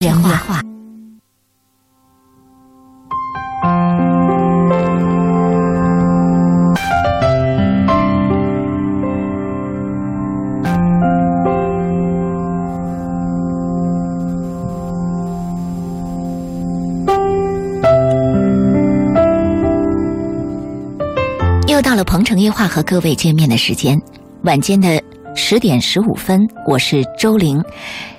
夜话。又到了鹏城夜话和各位见面的时间，晚间的十点十五分，我是周玲。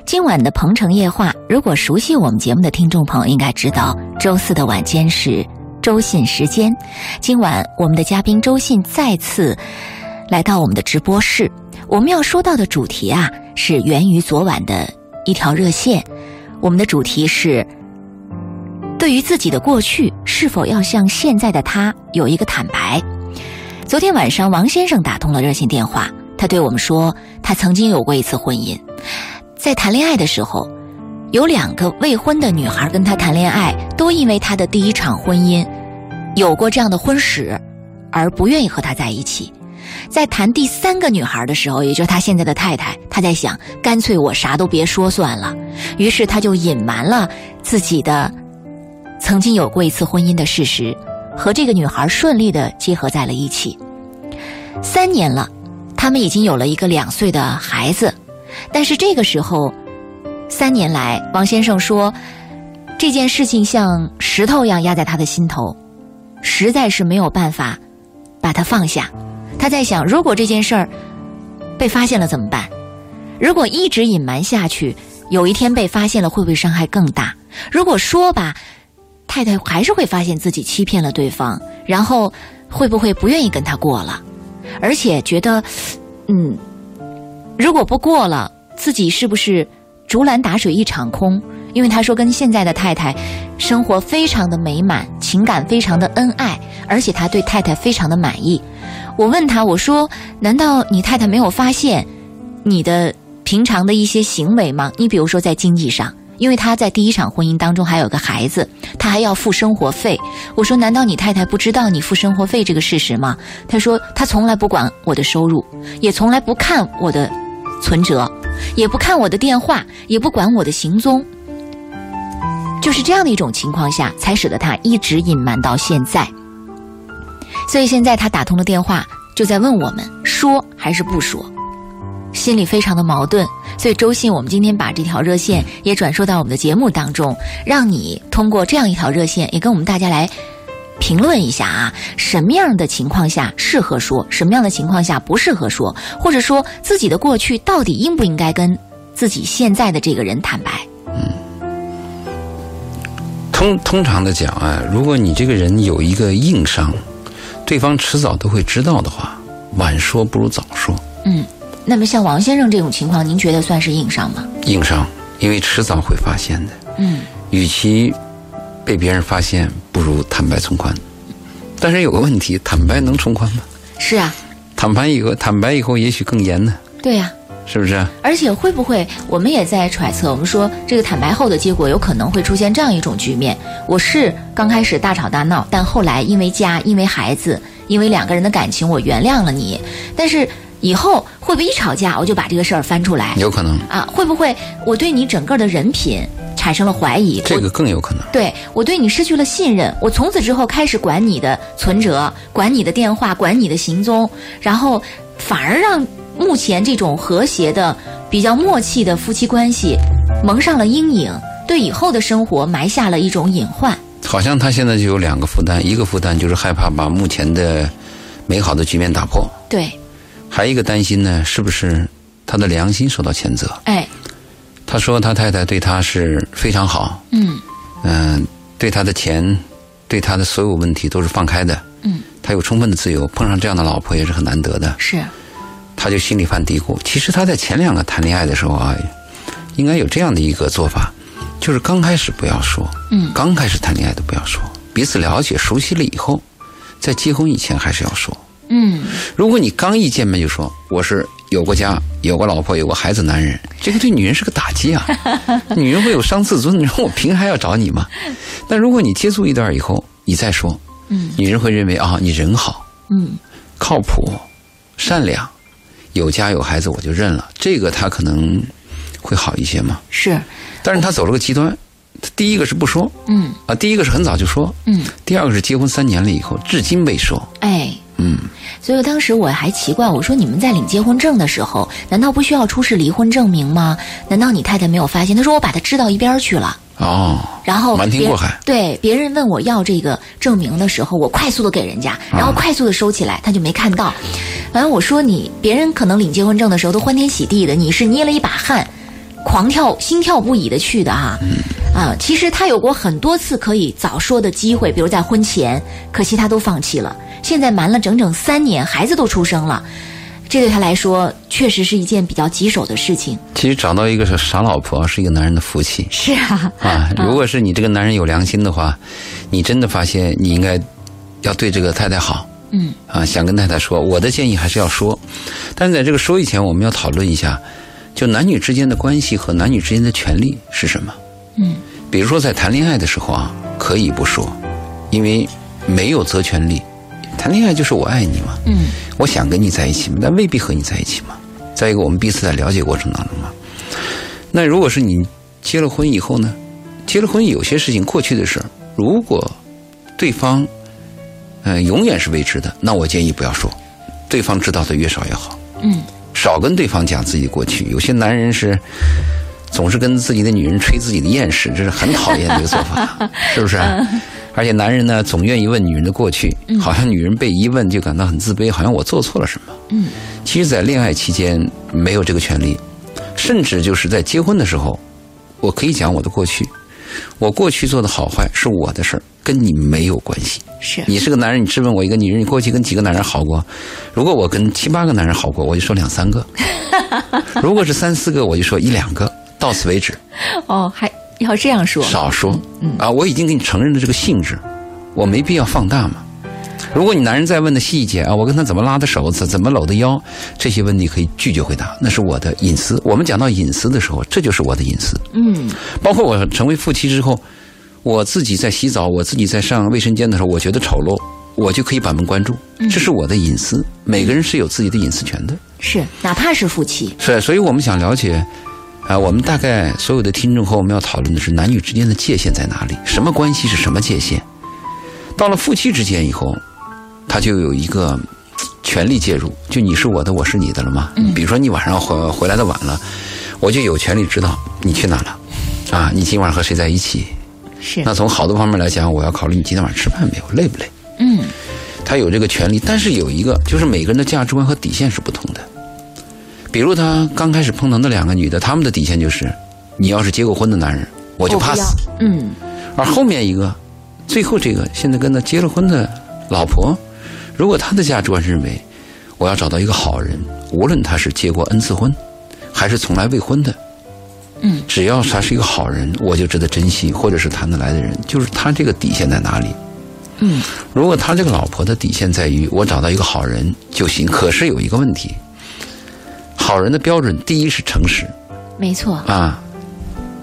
今晚的鹏城夜话，如果熟悉我们节目的听众朋友应该知道，周四的晚间是周信时间。今晚我们的嘉宾周信再次来到我们的直播室，我们要说到的主题啊，是源于昨晚的一条热线。我们的主题是：对于自己的过去，是否要向现在的他有一个坦白？昨天晚上，王先生打通了热线电话，他对我们说，他曾经有过一次婚姻，在谈恋爱的时候，有两个未婚的女孩跟他谈恋爱，都因为他的第一场婚姻有过这样的婚史，而不愿意和他在一起。在谈第三个女孩的时候，也就是他现在的太太，他在想，干脆我啥都别说算了。于是他就隐瞒了自己的曾经有过一次婚姻的事实。和这个女孩顺利的结合在了一起，三年了，他们已经有了一个两岁的孩子，但是这个时候，三年来，王先生说，这件事情像石头一样压在他的心头，实在是没有办法把它放下。他在想，如果这件事儿被发现了怎么办？如果一直隐瞒下去，有一天被发现了，会不会伤害更大？如果说吧。太太还是会发现自己欺骗了对方，然后会不会不愿意跟他过了？而且觉得，嗯，如果不过了，自己是不是竹篮打水一场空？因为他说跟现在的太太生活非常的美满，情感非常的恩爱，而且他对太太非常的满意。我问他，我说：难道你太太没有发现你的平常的一些行为吗？你比如说在经济上。因为他在第一场婚姻当中还有个孩子，他还要付生活费。我说：“难道你太太不知道你付生活费这个事实吗？”他说：“他从来不管我的收入，也从来不看我的存折，也不看我的电话，也不管我的行踪。就是这样的一种情况下，才使得他一直隐瞒到现在。所以现在他打通了电话，就在问我们说还是不说，心里非常的矛盾。”所以，周信，我们今天把这条热线也转述到我们的节目当中，让你通过这样一条热线，也跟我们大家来评论一下啊，什么样的情况下适合说，什么样的情况下不适合说，或者说自己的过去到底应不应该跟自己现在的这个人坦白？嗯，通通常的讲啊，如果你这个人有一个硬伤，对方迟早都会知道的话，晚说不如早说。嗯。那么像王先生这种情况，您觉得算是硬伤吗？硬伤，因为迟早会发现的。嗯，与其被别人发现，不如坦白从宽。但是有个问题，坦白能从宽吗？是啊，坦白以后，坦白以后也许更严呢。对呀，是不是？而且会不会，我们也在揣测，我们说这个坦白后的结果有可能会出现这样一种局面：我是刚开始大吵大闹，但后来因为家，因为孩子，因为两个人的感情，我原谅了你。但是。以后会不会一吵架我就把这个事儿翻出来？有可能啊，会不会我对你整个的人品产生了怀疑？这个更有可能。对我对你失去了信任，我从此之后开始管你的存折，管你的电话，管你的行踪，然后反而让目前这种和谐的、比较默契的夫妻关系蒙上了阴影，对以后的生活埋下了一种隐患。好像他现在就有两个负担，一个负担就是害怕把目前的美好的局面打破。对。还一个担心呢，是不是他的良心受到谴责？哎，他说他太太对他是非常好，嗯嗯，对他的钱，对他的所有问题都是放开的，嗯，他有充分的自由，碰上这样的老婆也是很难得的。是，他就心里犯嘀咕。其实他在前两个谈恋爱的时候啊，应该有这样的一个做法，就是刚开始不要说，嗯，刚开始谈恋爱都不要说，彼此了解熟悉了以后，在结婚以前还是要说。嗯，如果你刚一见面就说我是有过家、有过老婆、有过孩子男人，这个对女人是个打击啊！女人会有伤自尊，你说我凭啥要找你吗？但如果你接触一段以后，你再说，嗯，女人会认为啊，你人好，嗯，靠谱、善良，有家有孩子，我就认了。这个她可能会好一些嘛？是，但是她走了个极端，第一个是不说，嗯啊，第一个是很早就说，嗯，第二个是结婚三年了以后至今未说，哎。嗯，所以当时我还奇怪，我说你们在领结婚证的时候，难道不需要出示离婚证明吗？难道你太太没有发现？他说我把它支到一边去了。哦，然后瞒天过海，对别人问我要这个证明的时候，我快速的给人家，然后快速的收起来，他就没看到。完了，我说你别人可能领结婚证的时候都欢天喜地的，你是捏了一把汗，狂跳心跳不已的去的哈、啊。其实他有过很多次可以早说的机会，比如在婚前，可惜他都放弃了。现在瞒了整整三年，孩子都出生了，这对他来说确实是一件比较棘手的事情。其实找到一个是傻老婆是一个男人的福气是啊，啊。如果是你这个男人有良心的话，你真的发现你应该要对这个太太好。嗯啊，想跟太太说，我的建议还是要说，但是在这个说以前，我们要讨论一下，就男女之间的关系和男女之间的权利是什么。嗯比如说在谈恋爱的时候啊，可以不说，因为没有责权利。谈恋爱就是我爱你嘛，嗯我想跟你在一起嘛，但未必和你在一起嘛。再一个，我们彼此在了解过程当中嘛。那如果是你结了婚以后呢？结了婚有些事情过去的事儿，如果对方呃永远是未知的，那我建议不要说，对方知道的越少越好。嗯少跟对方讲自己的过去。有些男人是总是跟自己的女人吹自己的艳事，这是很讨厌的一个做法，是不是？而且男人呢，总愿意问女人的过去，好像女人被一问就感到很自卑，好像我做错了什么。嗯其实，在恋爱期间没有这个权利，甚至就是在结婚的时候，我可以讲我的过去，我过去做的好坏是我的事儿，跟你没有关系。是你是个男人，你质问我一个女人，你过去跟几个男人好过？如果我跟七八个男人好过，我就说两三个；如果是三四个，我就说一两个，到此为止，哦，还要这样说。少说。啊，我已经给你承认了这个性质，我没必要放大嘛。如果你男人再问的细节啊，我跟他怎么拉的手，怎怎么搂的腰，这些问题可以拒绝回答，那是我的隐私。我们讲到隐私的时候，这就是我的隐私。嗯包括我成为夫妻之后，我自己在洗澡，我自己在上卫生间的时候，我觉得丑陋，我就可以把门关住，这是我的隐私。每个人是有自己的隐私权的，是，哪怕是夫妻。是。所以我们想了解，啊、我们大概所有的听众和我们要讨论的是男女之间的界限在哪里，什么关系是什么界限？到了夫妻之间以后，他就有一个权利介入，就你是我的，我是你的了嘛。比如说你晚上回回来的晚了，我就有权利知道你去哪了，啊，你今晚和谁在一起。是那从好多方面来讲，我要考虑你今天晚上吃饭没有，累不累？嗯他有这个权利，但是有一个就是每个人的价值观和底线是不同的。比如他刚开始碰到那两个女的，他们的底线就是，你要是结过婚的男人，我就怕死。嗯而后面一个，最后这个现在跟他结了婚的老婆，如果他的价值观是认为，我要找到一个好人，无论他是结过 n 次婚，还是从来未婚的，嗯，只要他是一个好人，我就值得珍惜，或者是谈得来的人，就是他这个底线在哪里？嗯如果他这个老婆的底线在于我找到一个好人就行，可是有一个问题，好人的标准第一是诚实没错。啊。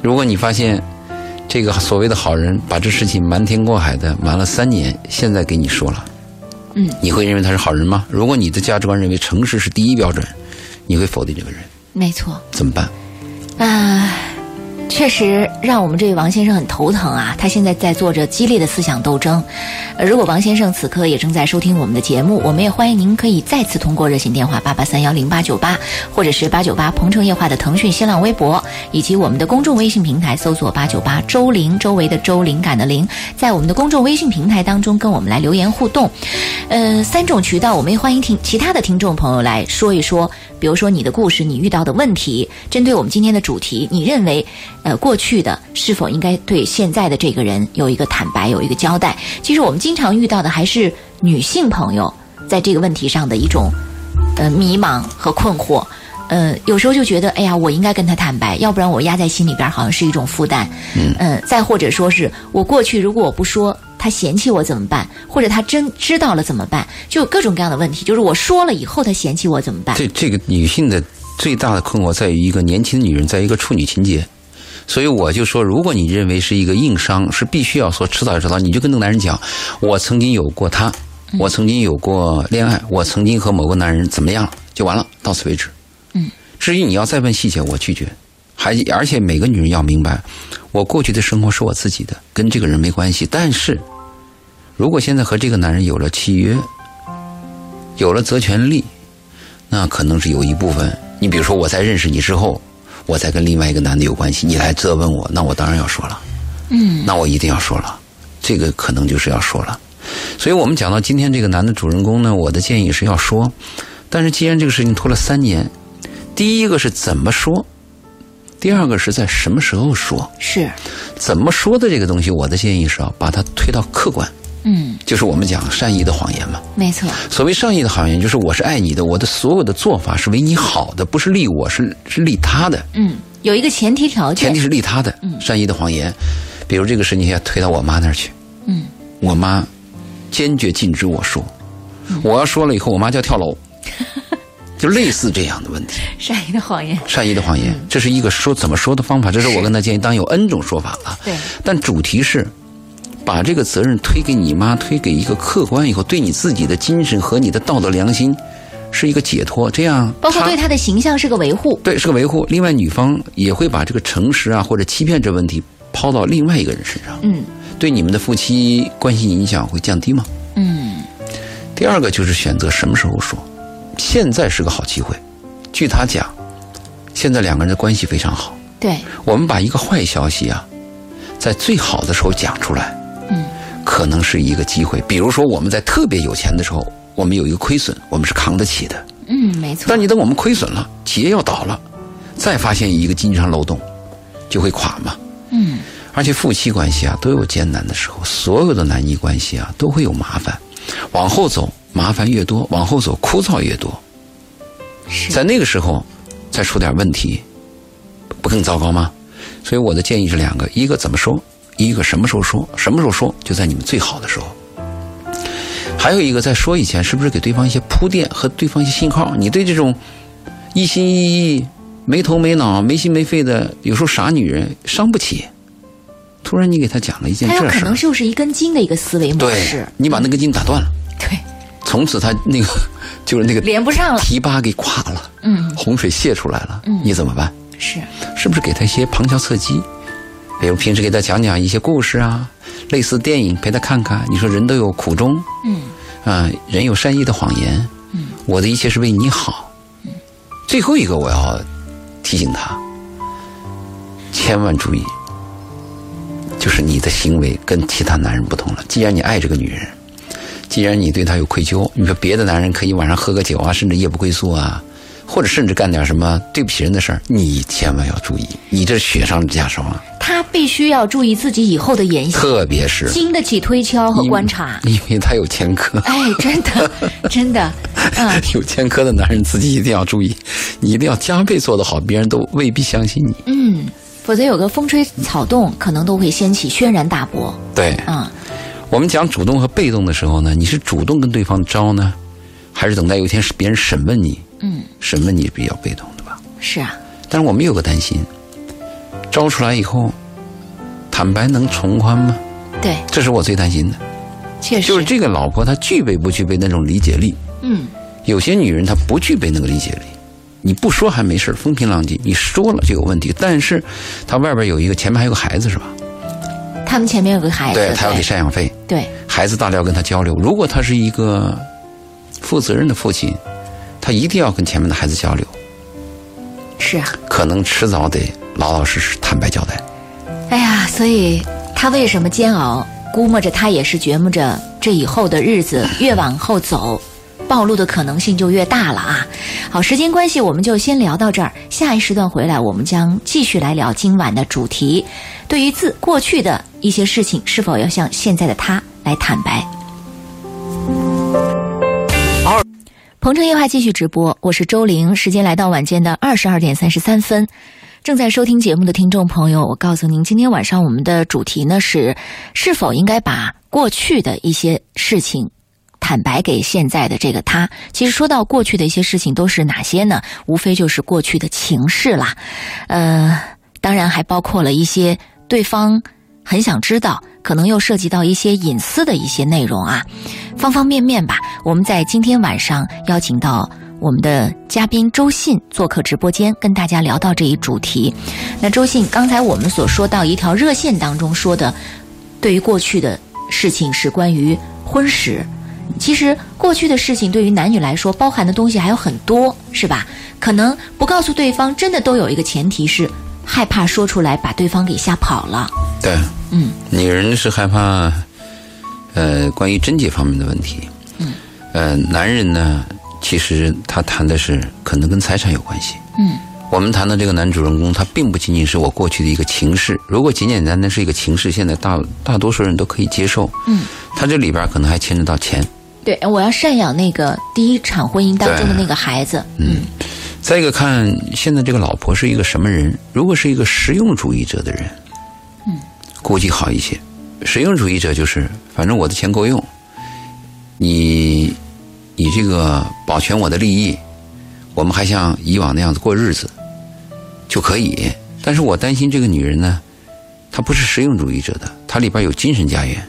如果你发现这个所谓的好人把这事情瞒天过海的瞒了三年，现在给你说了，嗯，你会认为他是好人吗？如果你的价值观认为诚实是第一标准，你会否定这个人，没错。怎么办？啊，确实让我们这位王先生很头疼啊！他现在在做着激烈的思想斗争。如果王先生此刻也正在收听我们的节目，我们也欢迎您可以再次通过热线电话八八三幺零八九八，或者是八九八鹏城夜话的腾讯新浪微博，以及我们的公众微信平台搜索八九八周玲，周围的周灵感的灵，在我们的公众微信平台当中跟我们来留言互动。呃，三种渠道，我们也欢迎听其他的听众朋友来说一说，比如说你的故事，你遇到的问题，针对我们今天的主题，你认为，呃，过去的是否应该对现在的这个人有一个坦白，有一个交代？其实我们经常遇到的还是女性朋友在这个问题上的一种，呃，迷茫和困惑。呃，有时候就觉得，哎呀，我应该跟他坦白，要不然我压在心里边好像是一种负担。嗯、再或者说是我过去如果我不说，他嫌弃我怎么办？或者他真知道了怎么办？就有各种各样的问题。就是我说了以后，他嫌弃我怎么办？这这个女性的最大的困惑在于一个年轻的女人，在一个处女情节。所以我就说，如果你认为是一个硬伤，是必须要说迟早要知道，你就跟那个男人讲，我曾经有过他，我曾经有过恋爱，我曾经和某个男人怎么样了，就完了，到此为止。嗯，至于你要再问细节，我拒绝。还而且每个女人要明白，我过去的生活是我自己的，跟这个人没关系。但是，如果现在和这个男人有了契约，有了责权利，那可能是有一部分。你比如说，我在认识你之后，我再跟另外一个男的有关系，你来责问我，那我当然要说了。嗯，那我一定要说了，这个可能就是要说了。所以我们讲到今天这个男的主人公呢，我的建议是要说。但是既然这个事情拖了三年，第一个是怎么说，第二个是在什么时候说，是怎么说的这个东西，我的建议是要把它推到客观，嗯，就是我们讲善意的谎言嘛。没错，所谓善意的谎言，就是我是爱你的，我的所有的做法是为你好的，不是利我，是是利他的。嗯，有一个前提条件，前提是利他的。嗯。善意的谎言，比如这个事情要推到我妈那儿去，嗯，我妈坚决禁止我说，我要说了以后，我妈就要跳楼，就类似这样的问题。善意的谎言，善意的谎言，这是一个说怎么说的方法，这是我跟他建议，当然有 N 种说法了。对，但主题是把这个责任推给你妈，推给一个客观以后，对你自己的精神和你的道德良心是一个解脱，这样包括对他的形象是个维护。对是个维护。另外，女方也会把这个诚实啊或者欺骗这问题抛到另外一个人身上，嗯对你们的夫妻关系影响会降低吗？嗯，第二个就是选择什么时候说，现在是个好机会。据他讲，现在两个人的关系非常好。对，我们把一个坏消息啊，在最好的时候讲出来，嗯，可能是一个机会。比如说我们在特别有钱的时候，我们有一个亏损，我们是扛得起的。嗯，没错。但你等我们亏损了，企业要倒了，再发现一个经济上漏洞，就会垮嘛。嗯，而且夫妻关系啊都有艰难的时候，所有的男女关系啊都会有麻烦，往后走麻烦越多，往后走枯燥越多。是在那个时候再出点问题，不更糟糕吗？所以我的建议是两个：一个怎么说，一个什么时候说。什么时候说，就在你们最好的时候。还有一个，在说以前，是不是给对方一些铺垫和对方一些信号？你对这种一心一意、没头没脑、没心没肺的，有时候傻女人伤不起。突然你给她讲了一件事儿，能就是一根筋的一个思维模对式，，你把那根筋打断了，对，从此他那个 就是那个连不上了。堤坝给垮了，嗯，洪水泄出来了，嗯你怎么办？是，是不是给他一些旁敲侧击？比如平时给他讲讲一些故事啊，类似电影陪他看看。你说人都有苦衷嗯啊，人有善意的谎言。嗯，我的一切是为你好。最后一个我要提醒他，千万注意，就是你的行为跟其他男人不同了。既然你爱这个女人，既然你对她有愧疚，你说别的男人可以晚上喝个酒啊，甚至夜不归宿啊，或者甚至干点什么对不起人的事儿，你千万要注意，你这雪上加霜啊！他必须要注意自己以后的言行，特别是经得起推敲和观察。因 为他有前科。哎，真的，真的，嗯，有前科的男人自己一定要注意，你一定要加倍做得好，别人都未必相信你。嗯，否则有个风吹草动，可能都会掀起轩然大波。对嗯，我们讲主动和被动的时候呢，你是主动跟对方招呢，还是等待有一天是别人审问你？嗯，审问你是比较被动的吧？是啊，但是我们有个担心，招出来以后，坦白能从宽吗？对，这是我最担心的。确实，就是这个老婆她具备不具备那种理解力？嗯，有些女人她不具备那个理解力，你不说还没事儿风平浪静；你说了就有问题。但是她外边有一个，前面还有个孩子是吧？他们前面有个孩子，对，她要给赡养费，对，孩子大了要跟他交流。如果他是一个负责任的父亲，他一定要跟前面的孩子交流，是啊，可能迟早得老老实实坦白交代。哎呀，所以他为什么煎熬？估摸着他也是觉摸着这以后的日子 越往后走，暴露的可能性就越大了啊！好，时间关系，我们就先聊到这儿。下一时段回来，我们将继续来聊今晚的主题：对于自过去的一些事情，是否要向现在的他来坦白？鹏城夜话继续直播，我是周玲，时间来到晚间的二十二点三十三分。正在收听节目的听众朋友，我告诉您，今天晚上我们的主题呢是是否应该把过去的一些事情坦白给现在的这个他。其实说到过去的一些事情，都是哪些呢？无非就是过去的情事啦，呃，当然还包括了一些对方很想知道，可能又涉及到一些隐私的一些内容啊，方方面面吧。我们在今天晚上邀请到。我们的嘉宾周信做客直播间，跟大家聊到这一主题。那周信，刚才我们所说到一条热线当中说的，对于过去的事情是关于婚史。其实过去的事情对于男女来说，包含的东西还有很多，是吧？可能不告诉对方，真的都有一个前提是害怕说出来把对方给吓跑了。对，嗯，女人是害怕，呃，关于贞洁方面的问题。嗯，呃，男人呢，其实他谈的是可能跟财产有关系。嗯，我们谈的这个男主人公，他并不仅仅是我过去的一个情事。如果简简单单是一个情事，现在大大多数人都可以接受。嗯，他这里边可能还牵扯到钱。对，我要赡养那个第一场婚姻当中的那个孩子。嗯，再一个看现在这个老婆是一个什么人？如果是一个实用主义者的人，嗯，估计好一些。实用主义者就是，反正我的钱够用，你你这个保全我的利益，我们还像以往那样子过日子就可以。但是我担心这个女人呢，她不是实用主义者的，她里边有精神家园，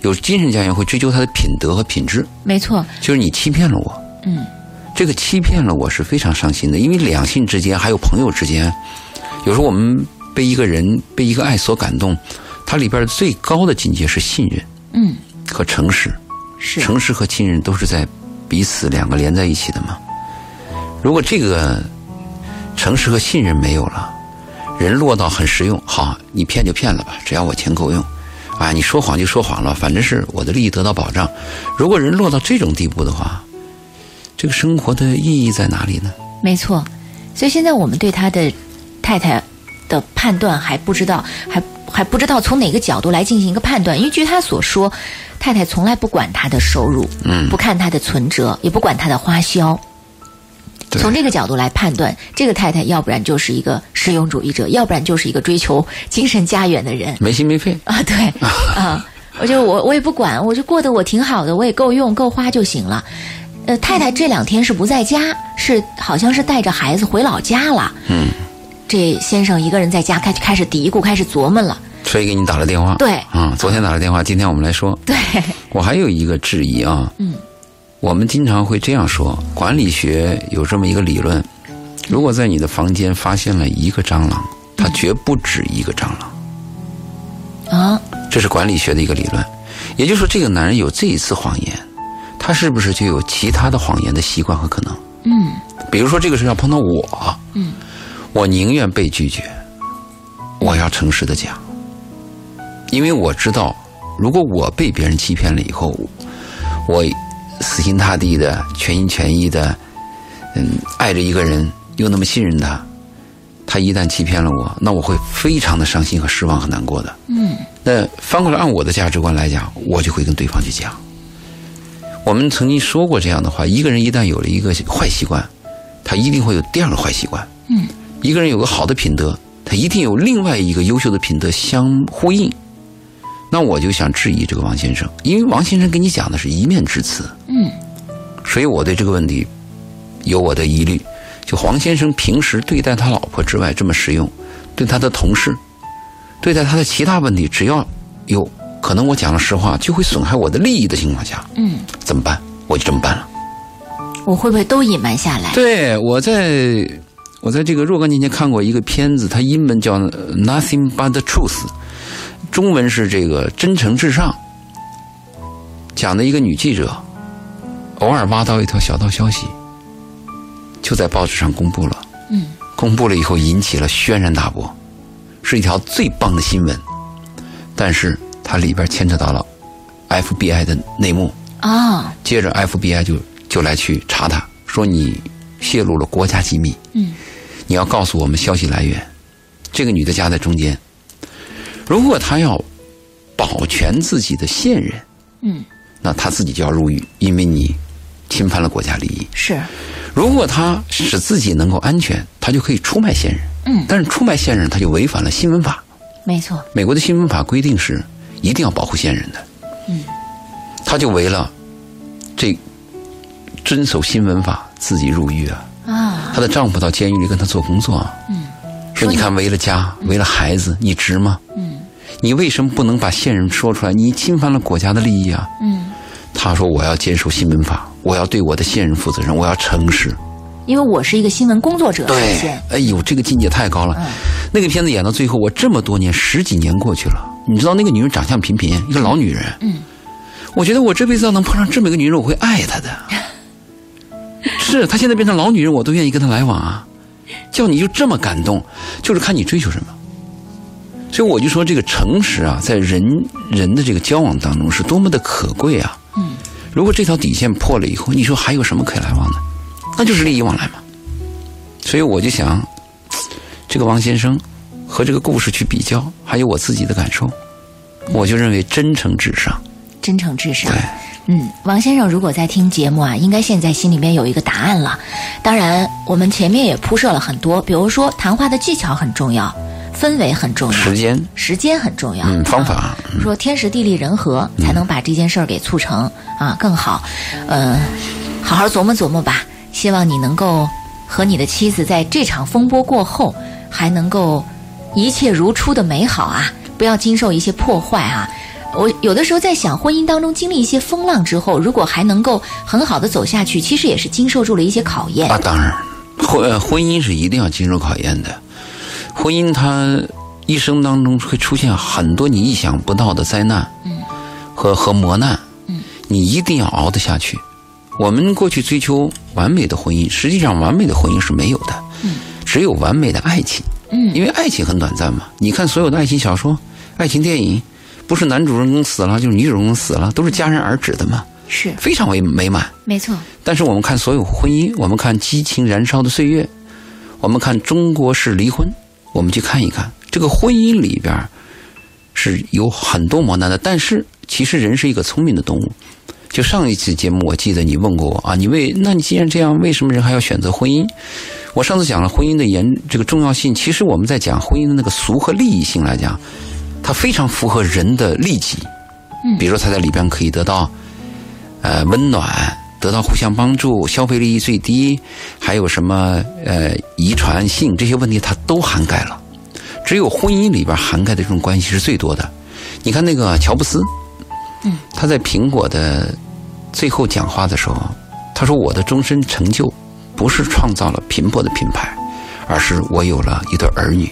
有精神家园会追究她的品德和品质。没错。就是你欺骗了我，嗯，这个欺骗了我是非常伤心的，因为两性之间还有朋友之间，有时候我们被一个人被一个爱所感动，它里边最高的境界是信任嗯，和诚实。是。诚实和信任都是在彼此两个连在一起的嘛。如果这个诚实和信任没有了，人落到很实用，好，你骗就骗了吧，只要我钱够用，啊，你说谎就说谎了，反正是我的利益得到保障。如果人落到这种地步的话，这个生活的意义在哪里呢？没错，所以现在我们对他的太太的判断还不知道，还还不知道从哪个角度来进行一个判断。因为据他所说，太太从来不管他的收入，嗯不看他的存折，也不管他的花销。从这个角度来判断，这个太太要不然就是一个实用主义者，要不然就是一个追求精神家园的人没心没肺。啊。对啊，我就我我也不管，我就过得我挺好的，我也够用够花就行了。呃，太太这两天是不在家，是好像是带着孩子回老家了。嗯，这先生一个人在家开开始嘀咕，开始琢磨了。所以给你打了电话。对啊、昨天打了电话，今天我们来说。对，我还有一个质疑啊，嗯，我们经常会这样说，管理学有这么一个理论，如果在你的房间发现了一个蟑螂，它绝不止一个蟑螂，啊，这是管理学的一个理论。也就是说，这个男人有这一次谎言，他是不是就有其他的谎言的习惯和可能？嗯比如说这个事要碰到我，嗯，我宁愿被拒绝，我要诚实的讲，因为我知道，如果我被别人欺骗了以后，我死心塌地的、全心全意的，嗯，爱着一个人，又那么信任他，他一旦欺骗了我，那我会非常的伤心和失望和难过的。嗯那翻过来按我的价值观来讲，我就会跟对方去讲。我们曾经说过这样的话：一个人一旦有了一个坏习惯，他一定会有第二个坏习惯。嗯，一个人有个好的品德，他一定有另外一个优秀的品德相呼应。那我就想质疑这个王先生，因为王先生给你讲的是一面之词，嗯所以我对这个问题有我的疑虑。就黄先生平时对待他老婆之外这么实用，对他的同事，对待他的其他问题，只要有可能我讲了实话就会损害我的利益的情况下，嗯，怎么办？我就这么办了。我会不会都隐瞒下来？对，我在我在这个若干年前看过一个片子，它英文叫《Nothing But the Truth》，中文是这个真诚至上，讲的一个女记者偶尔挖到一条小道消息，就在报纸上公布了。嗯，公布了以后引起了轩然大波，是一条最棒的新闻，但是它里边牵扯到了 FBI 的内幕。啊，接着 FBI 就就来去查他，说你泄露了国家机密，嗯，你要告诉我们消息来源。这个女的夹在中间，如果她要保全自己的线人，嗯，那她自己就要入狱，因为你侵犯了国家利益。是，如果她使自己能够安全，她就可以出卖线人。嗯，但是出卖线人，她就违反了新闻法。没错，美国的新闻法规定是一定要保护现任的。嗯，她就为了这遵守新闻法，自己入狱啊。啊，她的丈夫到监狱里跟她做工作啊。嗯，说你看，为了家，为了孩子，你值吗？嗯你为什么不能把现任说出来？你侵犯了国家的利益啊！嗯她说我要坚守新闻法，我要对我的现任负责任，我要诚实。因为我是一个新闻工作者，对哎呦，这个境界太高了。那个片子演到最后，我这么多年，十几年过去了，你知道那个女人长相平平，一个老女人。嗯，我觉得我这辈子要能碰上这么一个女人，我会爱她的。是她现在变成老女人，我都愿意跟她来往啊。叫你就这么感动，就是看你追求什么。所以我就说，这个诚实啊，在人人的这个交往当中是多么的可贵啊。嗯，如果这条底线破了以后，你说还有什么可以来往的？那就是利益往来嘛。所以我就想，这个王先生和这个故事去比较，还有我自己的感受，我就认为真诚至上。真诚至上对。嗯，王先生如果在听节目啊，应该现在心里面有一个答案了。当然，我们前面也铺设了很多，比如说谈话的技巧很重要，氛围很重要，时间，时间很重要，嗯，方啊法，说天时地利人和才能把这件事儿给促成啊更好，呃，好好琢磨琢磨吧。希望你能够和你的妻子在这场风波过后，还能够一切如初的美好啊，不要经受一些破坏啊。我有的时候在想，婚姻当中经历一些风浪之后，如果还能够很好的走下去，其实也是经受住了一些考验。啊，当然，婚呃婚姻是一定要经受考验的。婚姻它一生当中会出现很多你意想不到的灾难，嗯，和和磨难，嗯，你一定要熬得下去。我们过去追求完美的婚姻，实际上完美的婚姻是没有的，嗯，只有完美的爱情，嗯因为爱情很短暂嘛。你看所有的爱情小说、爱情电影，不是男主人公死了，就是女主人公死了，都是戛然而止的嘛，是非常为美满。没错，但是我们看所有婚姻，我们看激情燃烧的岁月，我们看中国式离婚，我们去看一看这个婚姻里边儿是有很多磨难的。但是其实人是一个聪明的动物。就上一期节目，我记得你问过我啊，你为那你既然这样，为什么人还要选择婚姻？我上次讲了婚姻的严这个重要性，其实我们在讲婚姻的那个俗和利益性来讲，它非常符合人的利己。嗯比如说他在里边可以得到呃温暖，得到互相帮助，消费利益最低，还有什么呃遗传性这些问题，它都涵盖了。只有婚姻里边涵盖的这种关系是最多的。你看那个乔布斯，嗯，他在苹果的最后讲话的时候，他说：“我的终身成就不是创造了苹果的品牌，而是我有了一对儿女。”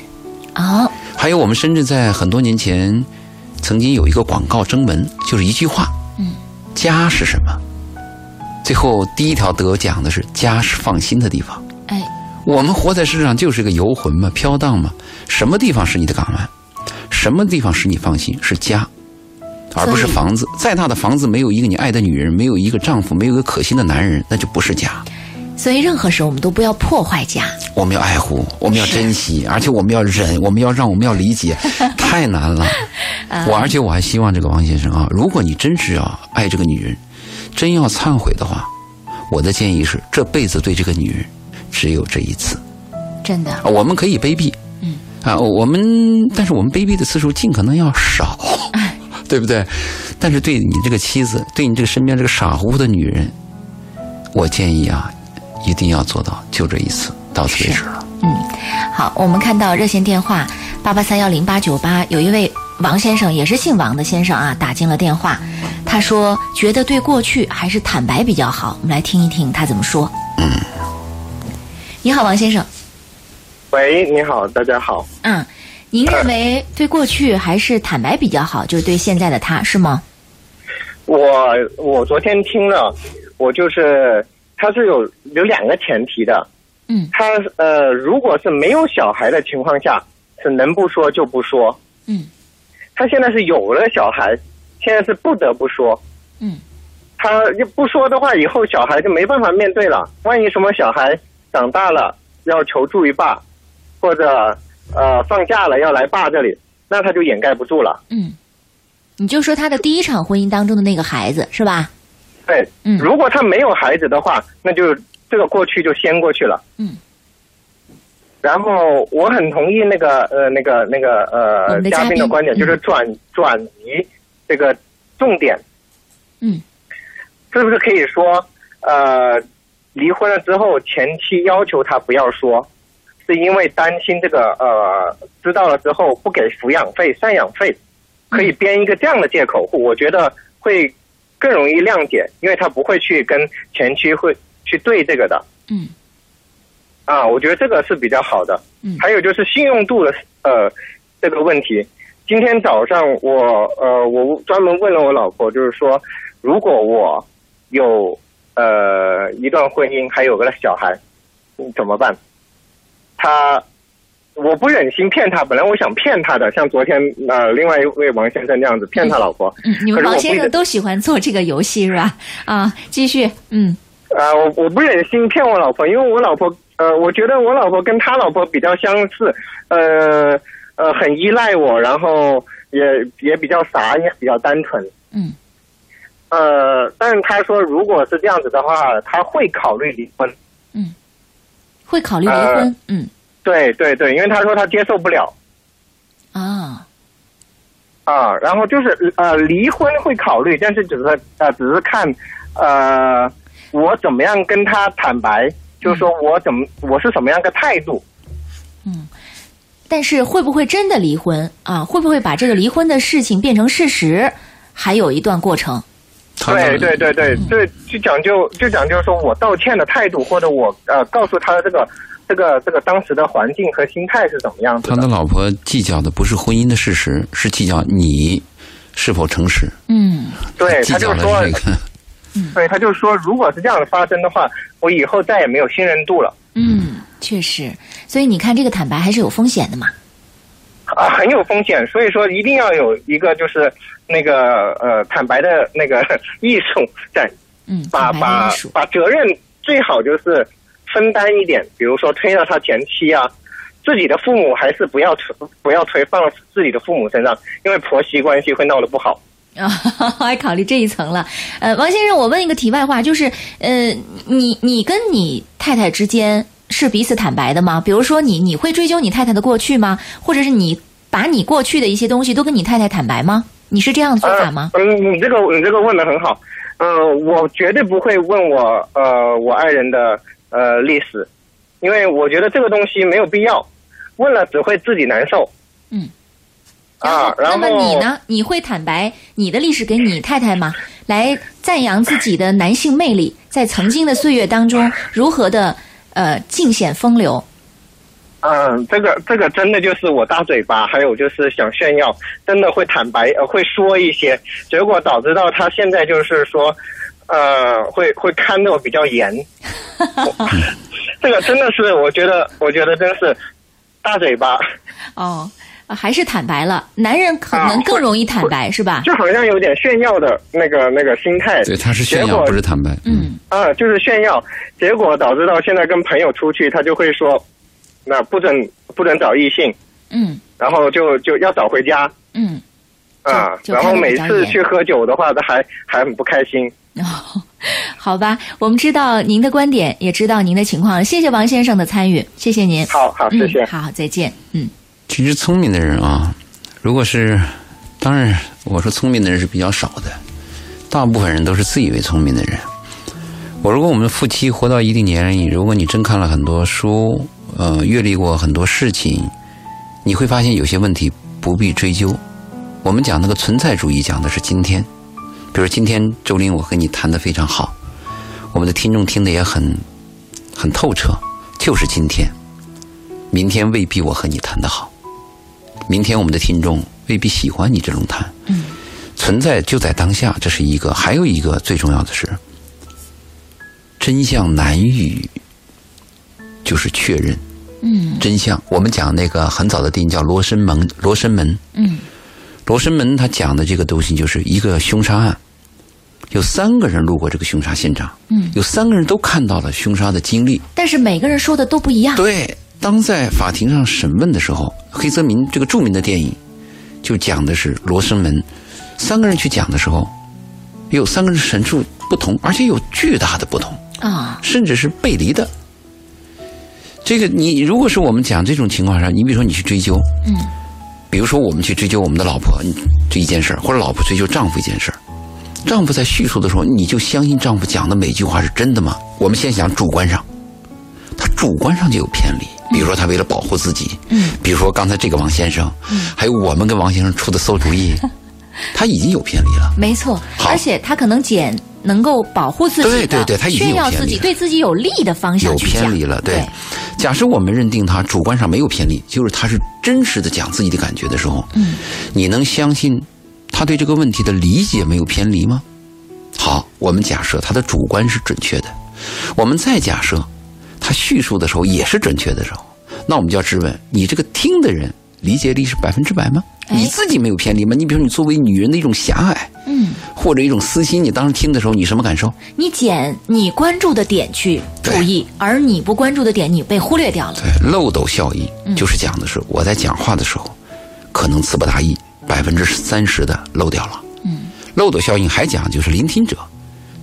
啊、还有我们深圳在很多年前曾经有一个广告征文，就是一句话，嗯，家是什么？最后第一条得奖的是家是放心的地方。哎，我们活在世上就是个游魂嘛，飘荡嘛，什么地方是你的港湾？什么地方使你放心？是家，而不是房子。再大的房子，没有一个你爱的女人，没有一个丈夫，没有一个可心的男人，那就不是家。所以任何时候我们都不要破坏家。我们要爱护，我们要珍惜，而且我们要忍，我们要让，我们要理解，太难了。我而且我还希望这个王先生啊，如果你真是要爱这个女人，真要忏悔的话，我的建议是这辈子对这个女人只有这一次。真的，啊我们可以卑鄙，嗯，啊，我们但是我们卑鄙的次数尽可能要少，对不对？但是对你这个妻子，对你这个身边这个傻乎乎的女人，我建议啊，一定要做到就这一次，到此为止了。嗯好，我们看到热线电话八八三幺零八九八，有一位王先生，也是姓王的先生啊，打进了电话。他说觉得对过去还是坦白比较好。我们来听一听他怎么说。嗯，你好，王先生。喂，你好，大家好。嗯，您认为对过去还是坦白比较好，就是对现在的他是吗？我我昨天听了，我就是他是有有两个前提的，嗯他呃，如果是没有小孩的情况下，是能不说就不说。嗯他现在是有了小孩，现在是不得不说。嗯他就不说的话，以后小孩就没办法面对了。万一什么小孩长大了要求助于爸，或者呃放假了要来爸这里，那他就掩盖不住了。嗯，你就说他的第一场婚姻当中的那个孩子是吧？对，嗯如果他没有孩子的话，那就这个过去就先过去了。嗯。然后我很同意那个呃那个那个呃嘉宾的观点，嗯就是转转移这个重点，嗯是不是可以说呃离婚了之后，前妻要求他不要说，是因为担心这个呃知道了之后不给抚养费、赡养费，可以编一个这样的借口，我觉得会更容易谅解，因为他不会去跟前妻会去对这个的。嗯啊，我觉得这个是比较好的。嗯还有就是信用度的呃这个问题。今天早上我呃我专门问了我老婆，就是说如果我有呃一段婚姻，还有个小孩，嗯怎么办？他我不忍心骗他，本来我想骗他的，像昨天呃另外一位王先生那样子骗他老婆。嗯，你们王先生都喜欢做这个游戏是吧？啊，继续，嗯啊、我我不忍心骗我老婆，因为我老婆，呃，我觉得我老婆跟他老婆比较相似，呃呃，很依赖我，然后也也比较傻，也比较单纯，嗯呃，但是他说如果是这样子的话，他会考虑离婚，嗯，会考虑离呃婚，嗯对对对，因为他说他接受不了啊，啊、然后就是呃离婚会考虑，但是只是呃只是看呃我怎么样跟他坦白，就是说我怎么我是什么样的态度。但是会不会真的离婚啊？会不会把这个离婚的事情变成事实？还有一段过程。他对对对对嗯对，就讲究就讲究说我道歉的态度，或者我呃告诉他的这个这个这个当时的环境和心态是怎么样子他的的。老婆计较的不是婚姻的事实，是计较你是否诚实。嗯 对，他就说较的是，这个。对，他就说，如果是这样的发生的话，我以后再也没有信任度了嗯，确实。所以你看，这个坦白还是有风险的嘛。啊，很有风险。所以说，一定要有一个就是那个呃坦白的那个 艺术在，嗯，把把。把责任最好就是分担一点，比如说推到他前妻啊，自己的父母还是不要推不要推放到自己的父母身上，因为婆媳关系会闹得不好。啊，还考虑这一层了。呃，王先生，我问一个题外话，就是呃，你你跟你太太之间是彼此坦白的吗？比如说你你会追究你太太的过去吗？或者是你把你过去的一些东西都跟你太太坦白吗？你是这样做法吗？嗯，你这个你这个问的很好。嗯、我绝对不会问我呃我爱人的呃历史，因为我觉得这个东西没有必要，问了只会自己难受。嗯。啊，那然后么你呢？你会坦白你的历史给你太太吗？来赞扬自己的男性魅力，在曾经的岁月当中如何的呃尽显风流？嗯，这个这个真的就是我大嘴巴，还有就是想炫耀，真的会坦白，呃，会说一些，结果导致到他现在就是说，呃，会会看得我比较严。这个真的是，我觉得，我觉得真是大嘴巴，哦，啊还是坦白了。男人可能更容易坦白，是吧？就好像有点炫耀的那个那个心态。对，他是炫耀，不是坦白。嗯啊，就是炫耀，结果导致到现在跟朋友出去，他就会说，那不准不准找异性，嗯然后就就要找回家嗯。啊，然后每次去喝酒的话，他还还很不开心。哦，好吧，我们知道您的观点，也知道您的情况，谢谢王先生的参与，谢谢您。好好，谢谢。嗯、好，再见。嗯其实聪明的人啊，如果是，当然我说聪明的人是比较少的，大部分人都是自以为聪明的人。我如果我们夫妻活到一定年龄，如果你真看了很多书，呃，阅历过很多事情，你会发现有些问题不必追究。我们讲那个存在主义，讲的是今天。比如今天周林，我和你谈的非常好，我们的听众听的也很很透彻，就是今天。明天未必我和你谈的好，明天我们的听众未必喜欢你这种谈。嗯，存在就在当下，这是一个。还有一个最重要的是，真相难于就是确认。嗯。真相。我们讲那个很早的电影叫《罗生门》，罗生门，嗯。罗生门他讲的这个东西就是一个凶杀案，有三个人路过这个凶杀现场，嗯，有三个人都看到了凶杀的经历。但是每个人说的都不一样。对，当在法庭上审问的时候，黑泽明这个著名的电影就讲的是罗生门，三个人去讲的时候，有三个人陈述不同，而且有巨大的不同，啊，甚至是背离的。这个你如果是我们讲这种情况下，你比如说你去追究，嗯。比如说我们去追究我们的老婆这一件事儿，或者老婆追究丈夫一件事儿，丈夫在叙述的时候，你就相信丈夫讲的每句话是真的吗？我们先想主观上，他主观上就有偏离，比如说他为了保护自己，嗯，比如说刚才这个王先生，嗯，还有我们跟王先生出的馊主意，他已经有偏离了。没错，而且他可能捡能够保护自己的，对对对他已经有炫耀自己，偏离对自己有利的方向有去讲偏离了，对。假设我们认定他主观上没有偏离，就是他是真实的讲自己的感觉的时候，嗯，你能相信他对这个问题的理解没有偏离吗？好，我们假设他的主观是准确的，我们再假设他叙述的时候也是准确的时候，那我们就要质问你这个听的人理解力是百分之百吗？哎你自己没有偏离吗？你比如你作为女人的一种狭隘，嗯，或者一种私心，你当时听的时候你什么感受？你捡你关注的点去注意，而你不关注的点你被忽略掉了。对，漏斗效应就是讲的是我在讲话的时候，可能词不达意，百分之三十的漏掉了。嗯，漏斗效应还讲就是聆听者，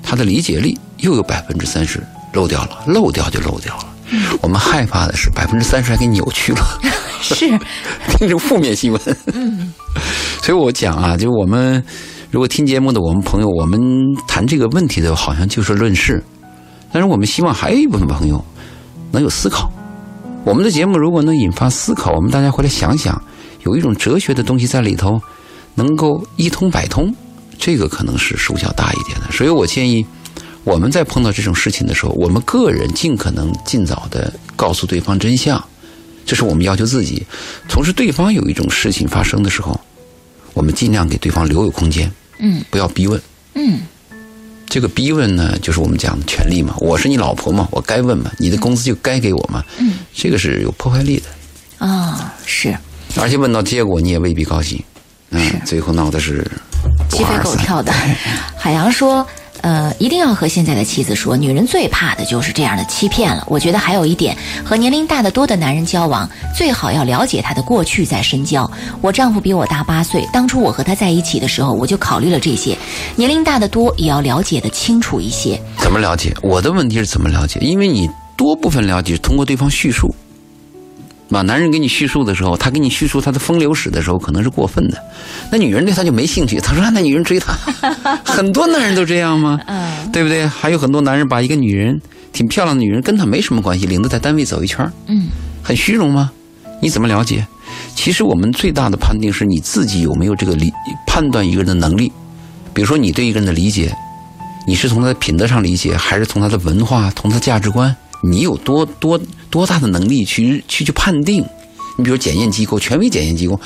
他的理解力又有百分之三十漏掉了，漏掉就漏掉了。我们害怕的是百分之三十还给扭曲了，是，听着负面新闻。嗯，所以我讲啊，就是我们如果听节目的我们朋友，我们谈这个问题的好像就事论事，但是我们希望还有一部分朋友能有思考。我们的节目如果能引发思考，我们大家回来想想，有一种哲学的东西在里头，能够一通百通，这个可能是收效大一点的。所以我建议，我们在碰到这种事情的时候，我们个人尽可能尽早的告诉对方真相，这是我们要求自己。同时，对方有一种事情发生的时候，我们尽量给对方留有空间，嗯不要逼问。嗯，这个逼问呢，就是我们讲的权利嘛，我是你老婆嘛，我该问嘛，你的工资就该给我嘛，嗯，这个是有破坏力的，啊、是而且问到结果你也未必高兴，嗯，最后闹的是鸡飞。狗跳的。海洋说。呃，一定要和现在的妻子说，女人最怕的就是这样的欺骗了。我觉得还有一点，和年龄大得多的男人交往，最好要了解他的过去再深交。我丈夫比我大八岁，当初我和他在一起的时候，我就考虑了这些。年龄大得多，也要了解的清楚一些。怎么了解？我的问题是怎么了解？因为你多部分了解通过对方叙述。把男人给你叙述的时候，他给你叙述他的风流史的时候，可能是过分的。那女人对他就没兴趣。他说：“啊那女人追他，很多男人都这样吗？嗯对不对？还有很多男人把一个女人挺漂亮的女人跟他没什么关系，领着在单位走一圈儿嗯很虚荣吗？你怎么了解？其实我们最大的判定是你自己有没有这个理判断一个人的能力。比如说你对一个人的理解，你是从他的品德上理解，还是从他的文化、从他的价值观？你有多多多大的能力去去去判定？你比如检验机构、权威检验机构，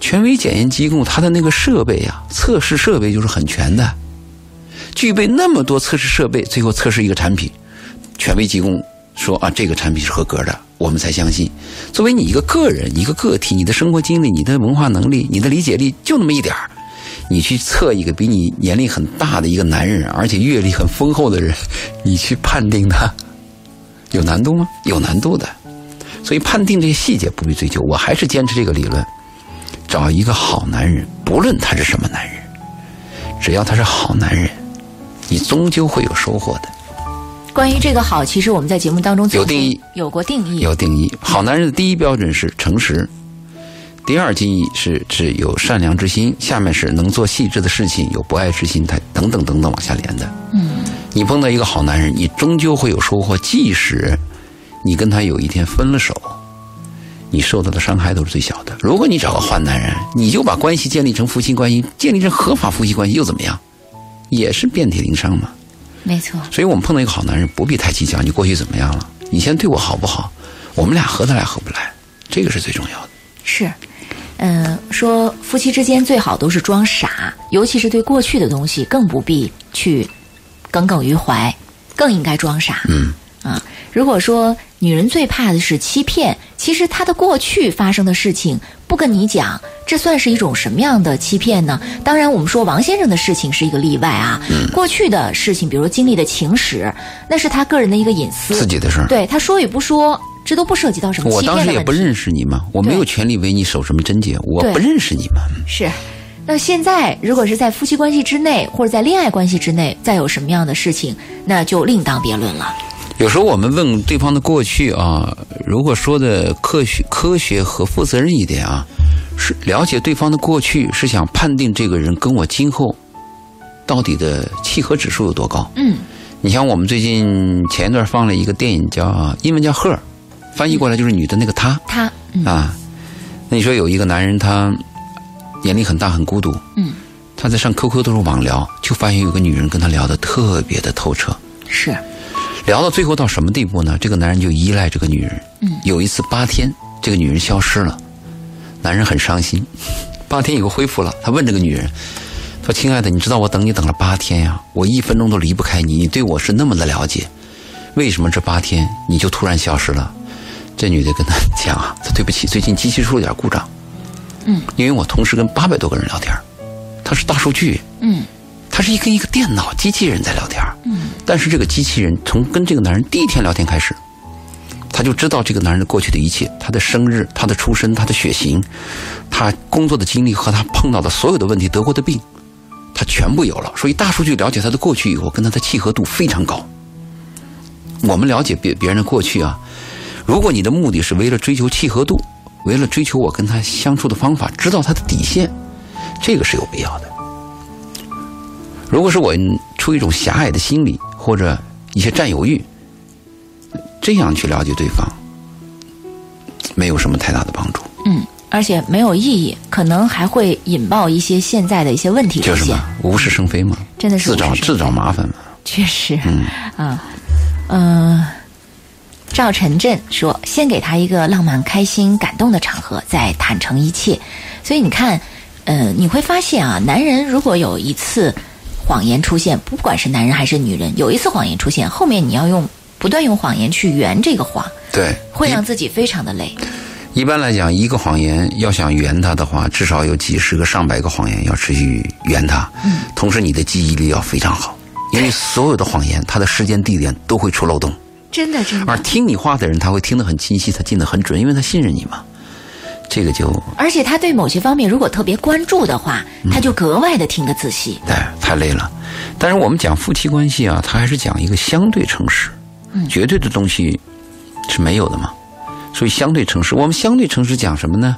权威检验机构它的那个设备啊，测试设备就是很全的，具备那么多测试设备，最后测试一个产品，权威机构说啊，这个产品是合格的，我们才相信。作为你一个个人、一个个体，你的生活经历、你的文化能力、你的理解力就那么一点儿，你去测一个比你年龄很大的一个男人，而且阅历很丰厚的人，你去判定他，有难度吗？有难度的。所以判定这些细节不必追究，我还是坚持这个理论：找一个好男人，不论他是什么男人，只要他是好男人，你终究会有收获的。关于这个好，其实我们在节目当中有定义有过定义。有定义。好男人的第一标准是诚实，第二定义是指有善良之心，下面是能做细致的事情，有博爱之心，他等等等等往下连的。嗯，你碰到一个好男人，你终究会有收获，即使你跟他有一天分了手，你受到的伤害都是最小的。如果你找个坏男人，你就把关系建立成夫妻关系，建立成合法夫妻关系又怎么样？也是遍体鳞伤嘛。没错。所以我们碰到一个好男人，不必太计较你过去怎么样了，你现在对我好不好？我们俩合得来合不来，这个是最重要的。是，嗯、说夫妻之间最好都是装傻，尤其是对过去的东西，更不必去耿耿于怀，更应该装傻。嗯，啊，如果说女人最怕的是欺骗，其实她的过去发生的事情不跟你讲，这算是一种什么样的欺骗呢？当然，我们说王先生的事情是一个例外啊，嗯过去的事情，比如经历的情史，那是他个人的一个隐私，自己的事儿。对他说与不说，这都不涉及到什么我欺当时也不。认识你嘛，我没有权利为你守什么贞洁，我不认识你嘛。是。那现在，如果是在夫妻关系之内，或者在恋爱关系之内，再有什么样的事情，那就另当别论了。有时候我们问对方的过去啊，如果说的科学、科学和负责任一点啊，是了解对方的过去，是想判定这个人跟我今后到底的契合指数有多高。嗯，你像我们最近前一段放了一个电影叫英文叫《Her》，翻译过来就是女的那个她她，嗯啊。那你说有一个男人他年龄很大很孤独，嗯，他在上 QQ 都是网聊，就发现有个女人跟他聊得特别的透彻。是，聊到最后到什么地步呢？这个男人就依赖这个女人。嗯，有一次八天，这个女人消失了，男人很伤心。八天以后恢复了，他问这个女人：“说亲爱的，你知道我等你等了八天呀，我一分钟都离不开你，你对我是那么的了解，为什么这八天你就突然消失了？”这女的跟他讲啊：“对不起，最近机器出了点故障。嗯，因为我同时跟八百多个人聊天，他是大数据。嗯，他是一跟一个电脑机器人在聊天。嗯，但是这个机器人从跟这个男人第一天聊天开始。”他就知道这个男人的过去的一切，他的生日、他的出身、他的血型，他工作的经历和他碰到的所有的问题、得过的病，他全部有了。所以大数据了解他的过去以后，跟他的契合度非常高。我们了解别别人的过去啊，如果你的目的是为了追求契合度，为了追求我跟他相处的方法，知道他的底线，这个是有必要的。如果是我出一种狭隘的心理或者一些占有欲。这样去了解对方，没有什么太大的帮助。嗯，而且没有意义，可能还会引爆一些现在的一些问题就是嘛，无事生非嘛，真的是自找自找麻烦嘛。确实，嗯啊，嗯，赵晨振说：“先给他一个浪漫、开心、感动的场合，再坦诚一切。”所以你看，呃，你会发现啊，男人如果有一次谎言出现，不管是男人还是女人，有一次谎言出现，后面你要用。不断用谎言去圆这个谎，对，会让自己非常的累。一般来讲，一个谎言要想圆它的话，至少有几十个、上百个谎言要持续圆它。嗯，同时你的记忆力要非常好，因为所有的谎言，它的时间、地点都会出漏洞。真的，真的。而听你话的人，他会听得很清晰，他进得很准，因为他信任你嘛。这个就，而且他对某些方面如果特别关注的话，他就格外的听得仔细。对，太累了。但是我们讲夫妻关系啊，他还是讲一个相对诚实。绝对的东西是没有的嘛，所以相对诚实。我们相对诚实讲什么呢？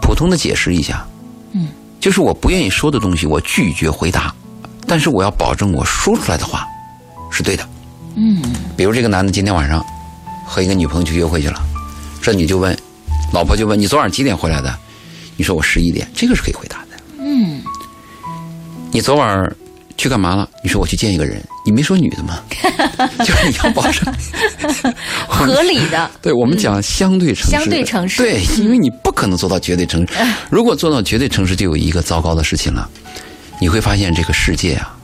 普通的解释一下，嗯，就是我不愿意说的东西，我拒绝回答，但是我要保证我说出来的话是对的，嗯。比如这个男的今天晚上和一个女朋友去约会去了，这你就问，老婆就问你昨晚几点回来的？你说我十一点，这个是可以回答的，嗯。你昨晚。去干嘛了？你说我去见一个人，你没说女的吗？就是你要保证 合理的。对我们讲相对诚实，相对诚实。对，因为你不可能做到绝对诚实。如果做到绝对诚实，就有一个糟糕的事情了，你会发现这个世界啊，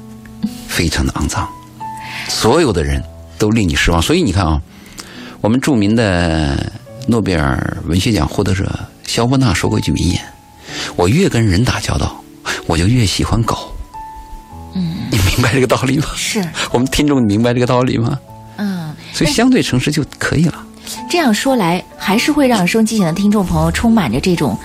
非常的肮脏，所有的人都令你失望。所以你看啊，我们著名的诺贝尔文学奖获得者肖伯纳说过一句名言：“我越跟人打交道，我就越喜欢狗。”嗯，你明白这个道理吗？是我们听众明白这个道理吗？嗯，所以相对诚实就可以了。这样说来，还是会让收音机前的听众朋友充满着这种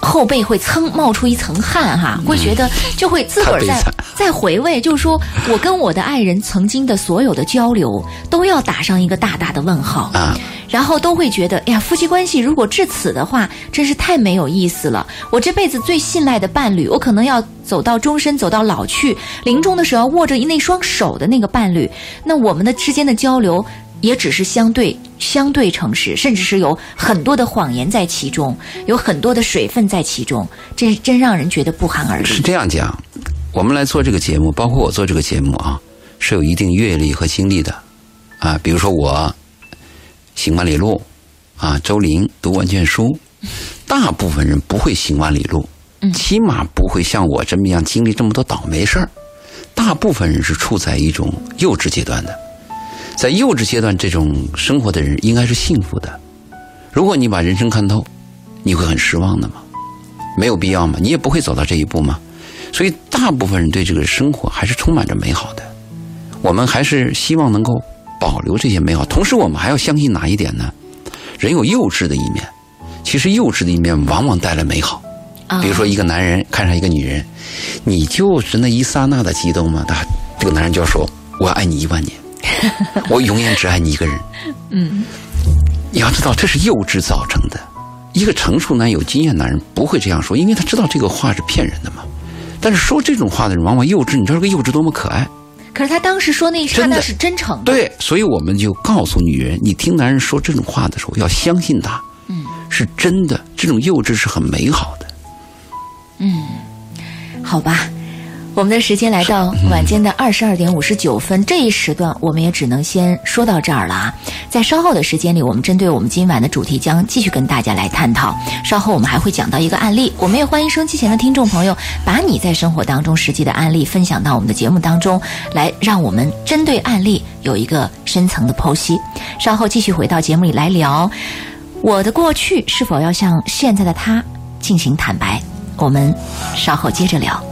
后背会蹭冒出一层汗哈，会觉得就会自个儿在在回味，就是说我跟我的爱人曾经的所有的交流都要打上一个大大的问号啊。然后都会觉得，哎呀，夫妻关系如果至此的话，真是太没有意思了。我这辈子最信赖的伴侣，我可能要走到终身，走到老去，临终的时候握着那双手的那个伴侣，那我们的之间的交流也只是相对相对诚实，甚至是有很多的谎言在其中，有很多的水分在其中，这真让人觉得不寒而栗。是这样讲，我们来做这个节目，包括我做这个节目啊，是有一定阅历和经历的啊，比如说我。行万里路，啊，周林读万卷书，大部分人不会行万里路，起码不会像我这么样经历这么多倒霉事儿。大部分人是处在一种幼稚阶段的，在幼稚阶段这种生活的人应该是幸福的。如果你把人生看透，你会很失望的吗？没有必要嘛，你也不会走到这一步嘛。所以，大部分人对这个生活还是充满着美好的。我们还是希望能够。保留这些美好，同时我们还要相信哪一点呢？人有幼稚的一面，其实幼稚的一面往往带来美好。比如说，一个男人看上一个女人，你就是那一刹那的激动吗？他这个男人就要说：“我要爱你一万年，我永远只爱你一个人。”嗯，你要知道这是幼稚造成的。一个成熟男有经验男人不会这样说，因为他知道这个话是骗人的嘛。但是说这种话的人往往幼稚，你知道这个幼稚多么可爱？可是他当时说那一刹那是真诚的，对，所以我们就告诉女人，你听男人说这种话的时候，要相信他，嗯，是真的，这种幼稚是很美好的。嗯，好吧。我们的时间来到晚间的二十二点五十九分，这一时段我们也只能先说到这儿了啊！在稍后的时间里，我们针对我们今晚的主题将继续跟大家来探讨。稍后我们还会讲到一个案例，我们也欢迎收机前的听众朋友把你在生活当中实际的案例分享到我们的节目当中来，让我们针对案例有一个深层的剖析。稍后继续回到节目里来聊我的过去是否要向现在的他进行坦白。我们稍后接着聊。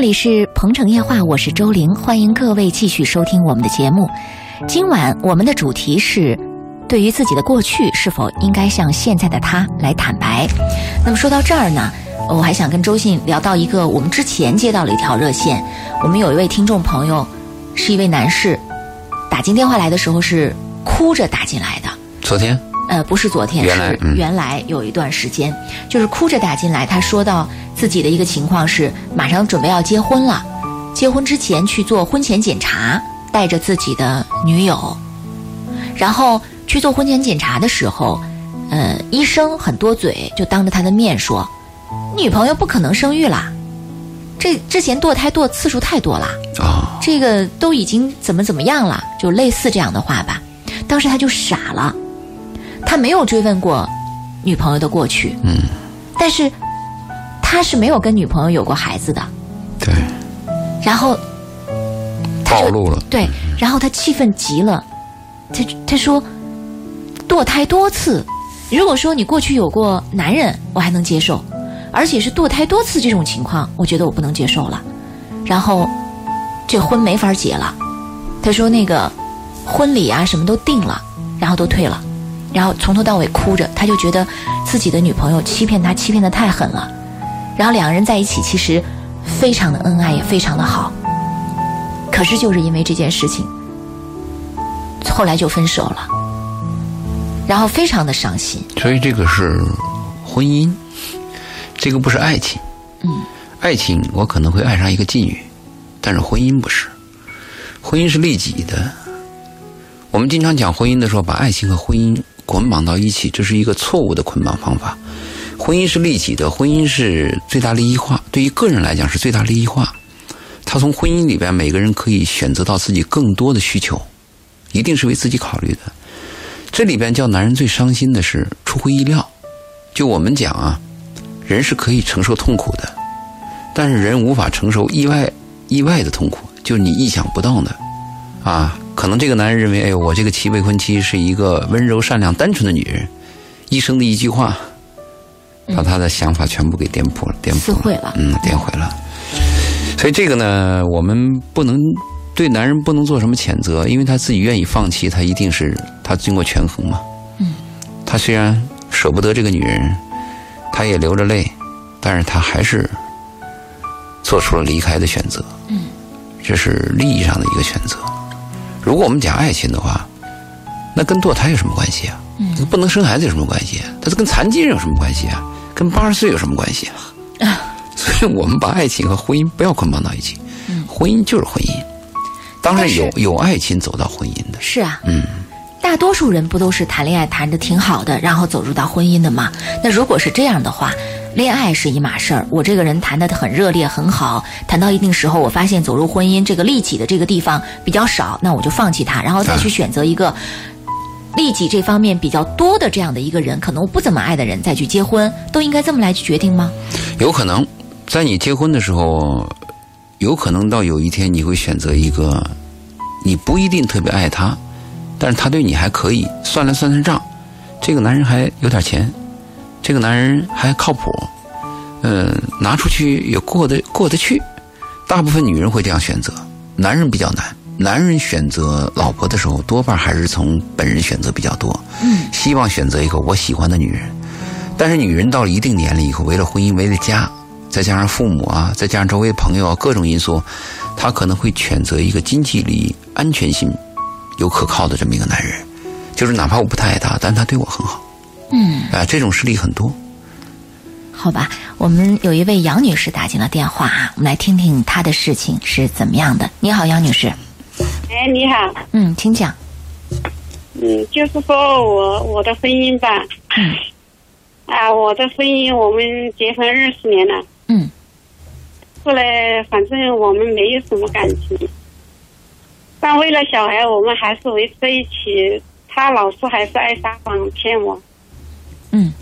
这里是鹏城夜话，我是周玲，欢迎各位继续收听我们的节目。今晚我们的主题是，对于自己的过去是否应该向现在的他来坦白。那么说到这儿呢，我还想跟周信聊到一个，我们之前接到了一条热线，我们有一位听众朋友，是一位男士，打进电话来的时候是哭着打进来的。昨天。呃，不是昨天，原是原来有一段时间，就是哭着打进来。他说到自己的一个情况是，马上准备要结婚了，结婚之前去做婚前检查，带着自己的女友，然后去做婚前检查的时候，呃，医生很多嘴，就当着他的面说，女朋友不可能生育啦，这之前堕胎堕次数太多了啊，这个都已经怎么怎么样了，就类似这样的话吧。当时他就傻了。他没有追问过女朋友的过去，嗯，但是他是没有跟女朋友有过孩子的，对，然后暴露了，对，然后他气愤极了，他他说堕胎多次，如果说你过去有过男人，我还能接受，而且是堕胎多次这种情况，我觉得我不能接受了，然后这婚没法结了，他说那个婚礼啊什么都定了，然后都退了。然后从头到尾哭着，他就觉得自己的女朋友欺骗他，欺骗的太狠了。然后两个人在一起，其实非常的恩爱，也非常的好。可是就是因为这件事情，后来就分手了。然后非常的伤心。所以这个是婚姻，这个不是爱情。嗯。爱情我可能会爱上一个妓女，但是婚姻不是，婚姻是利己的。我们经常讲婚姻的时候，把爱情和婚姻。捆绑到一起，这是一个错误的捆绑方法。婚姻是利己的，婚姻是最大利益化。对于个人来讲是最大利益化。他从婚姻里边，每个人可以选择到自己更多的需求，一定是为自己考虑的。这里边叫男人最伤心的是出乎意料。就我们讲啊，人是可以承受痛苦的，但是人无法承受意外意外的痛苦，就是你意想不到的啊。可能这个男人认为，哎，我这个妻未婚妻是一个温柔、善良、单纯的女人，一生的一句话，把他的想法全部给颠覆了，颠覆了，嗯，颠毁了。所以这个呢，我们不能对男人不能做什么谴责，因为他自己愿意放弃，他一定是他经过权衡嘛。嗯，他虽然舍不得这个女人，他也流着泪，但是他还是做出了离开的选择。嗯，这是利益上的一个选择。如果我们讲爱情的话，那跟堕胎有什么关系啊？嗯，不能生孩子有什么关系？它是跟残疾人有什么关系啊？跟八十岁有什么关系啊？啊，所以我们把爱情和婚姻不要捆绑到一起。嗯，婚姻就是婚姻，当然有有爱情走到婚姻的。是啊，嗯，大多数人不都是谈恋爱谈的挺好的，然后走入到婚姻的吗？那如果是这样的话。恋爱是一码事儿，我这个人谈的很热烈很好，谈到一定时候，我发现走入婚姻这个利己的这个地方比较少，那我就放弃他，然后再去选择一个利己这方面比较多的这样的一个人，可能我不怎么爱的人再去结婚，都应该这么来去决定吗？有可能，在你结婚的时候，有可能到有一天你会选择一个你不一定特别爱他，但是他对你还可以，算了算算账，这个男人还有点钱。这个男人还靠谱，嗯，拿出去也过得过得去。大部分女人会这样选择，男人比较难。男人选择老婆的时候，多半还是从本人选择比较多，嗯，希望选择一个我喜欢的女人。但是女人到了一定年龄以后，为了婚姻，为了家，再加上父母啊，再加上周围朋友啊，各种因素，她可能会选择一个经济利益、安全性有可靠的这么一个男人。就是哪怕我不太爱他，但他对我很好。嗯，啊，这种事例很多，好吧，我们有一位杨女士打进了电话啊，我们来听听她的事情是怎么样的。你好，杨女士。哎，你好。嗯，请讲。嗯，就是说我我的婚姻吧。嗯。啊，我的婚姻，我们结婚二十年了。嗯。后来，反正我们没有什么感情，但为了小孩，我们还是维持在一起。他老是还是爱撒谎骗我。嗯。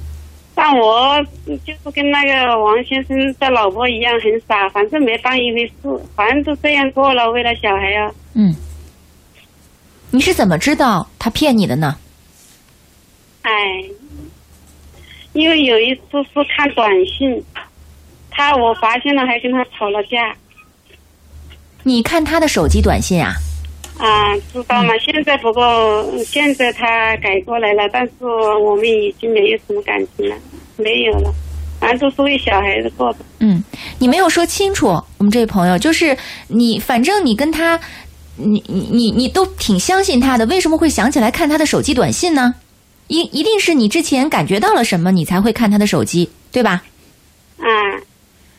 但我就是跟那个王先生的老婆一样很傻，反正没当一回事，反正都这样过了。为了小孩啊。嗯。你是怎么知道他骗你的呢？哎，因为有一次是看短信，他我发现了，还跟他吵了架。你看他的手机短信啊？啊，知道吗？现在不过现在他改过来了，但是我们已经没有什么感情了，没有了，反正都是为小孩子过的。嗯，你没有说清楚，我们这位朋友就是你，反正你跟他，你你你你都挺相信他的，为什么会想起来看他的手机短信呢？一一定是你之前感觉到了什么，你才会看他的手机，对吧？啊，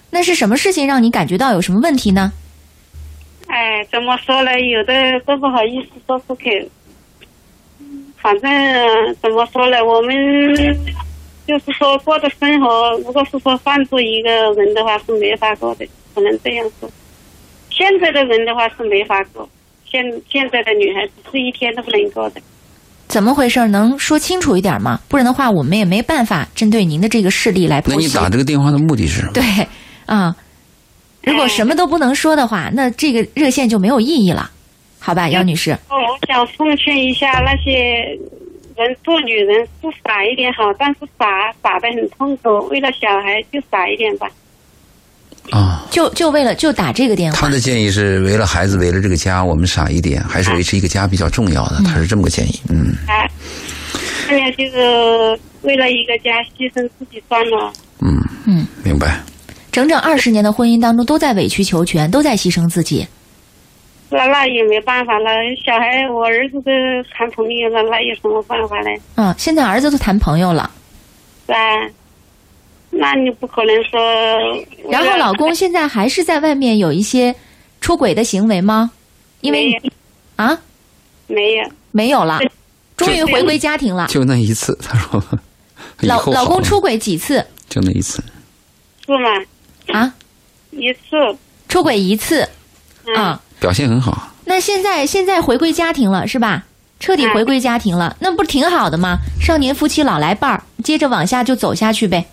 那是什么事情让你感觉到有什么问题呢？哎，怎么说呢？有的都不好意思说出口。反正怎么说呢？我们就是说过的生活，如果是说换做一个人的话，是没法过的，只能这样说。现在的人的话是没法过，现现在的女孩子是一天都不能过的。怎么回事？能说清楚一点吗？不然的话，我们也没办法针对您的这个事例来。那你打这个电话的目的是什么？对，啊。如果什么都不能说的话，那这个热线就没有意义了，好吧，杨女士。哦，我想奉劝一下那些人，做女人不傻一点好，但是傻傻的很痛苦。为了小孩就傻一点吧。啊，就就为了就打这个电话。他的建议是为了孩子，为了这个家，我们傻一点，还是维持一个家比较重要的。他是这么个建议，嗯。哎，那就是为了一个家牺牲自己算了。嗯嗯，明白。整整二十年的婚姻当中，都在委曲求全，都在牺牲自己。那那也没办法了，小孩我儿子都谈朋友了，那有什么办法呢？嗯，现在儿子都谈朋友了。对，那你不可能说。然后老公现在还是在外面有一些出轨的行为吗？因为啊，没有，没有了，终于回归家庭了。就那一次，他说。老老公出轨几次？就那一次。是吗？啊，一次。出轨一次，啊，表现很好。那现在现在回归家庭了是吧？彻底回归家庭了，那不挺好的吗？少年夫妻老来伴儿，接着往下就走下去呗。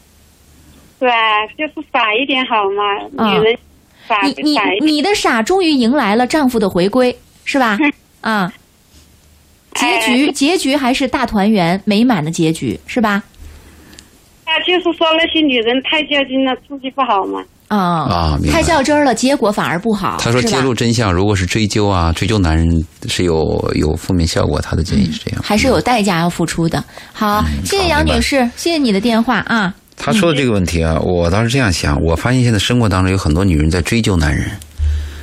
对，就是傻一点好嘛，女人傻你你你的傻终于迎来了丈夫的回归，是吧？啊，结局结局还是大团圆美满的结局，是吧？啊，就是说那些女人太较劲了，自己不好嘛。啊啊，太较真儿了，结果反而不好。他说揭露真相，如果是追究啊，追究男人是有有负面效果。他的建议是这样，还是有代价要付出的。好，谢谢杨女士，谢谢你的电话啊。他说的这个问题啊，我倒是这样想，我发现现在生活当中有很多女人在追究男人，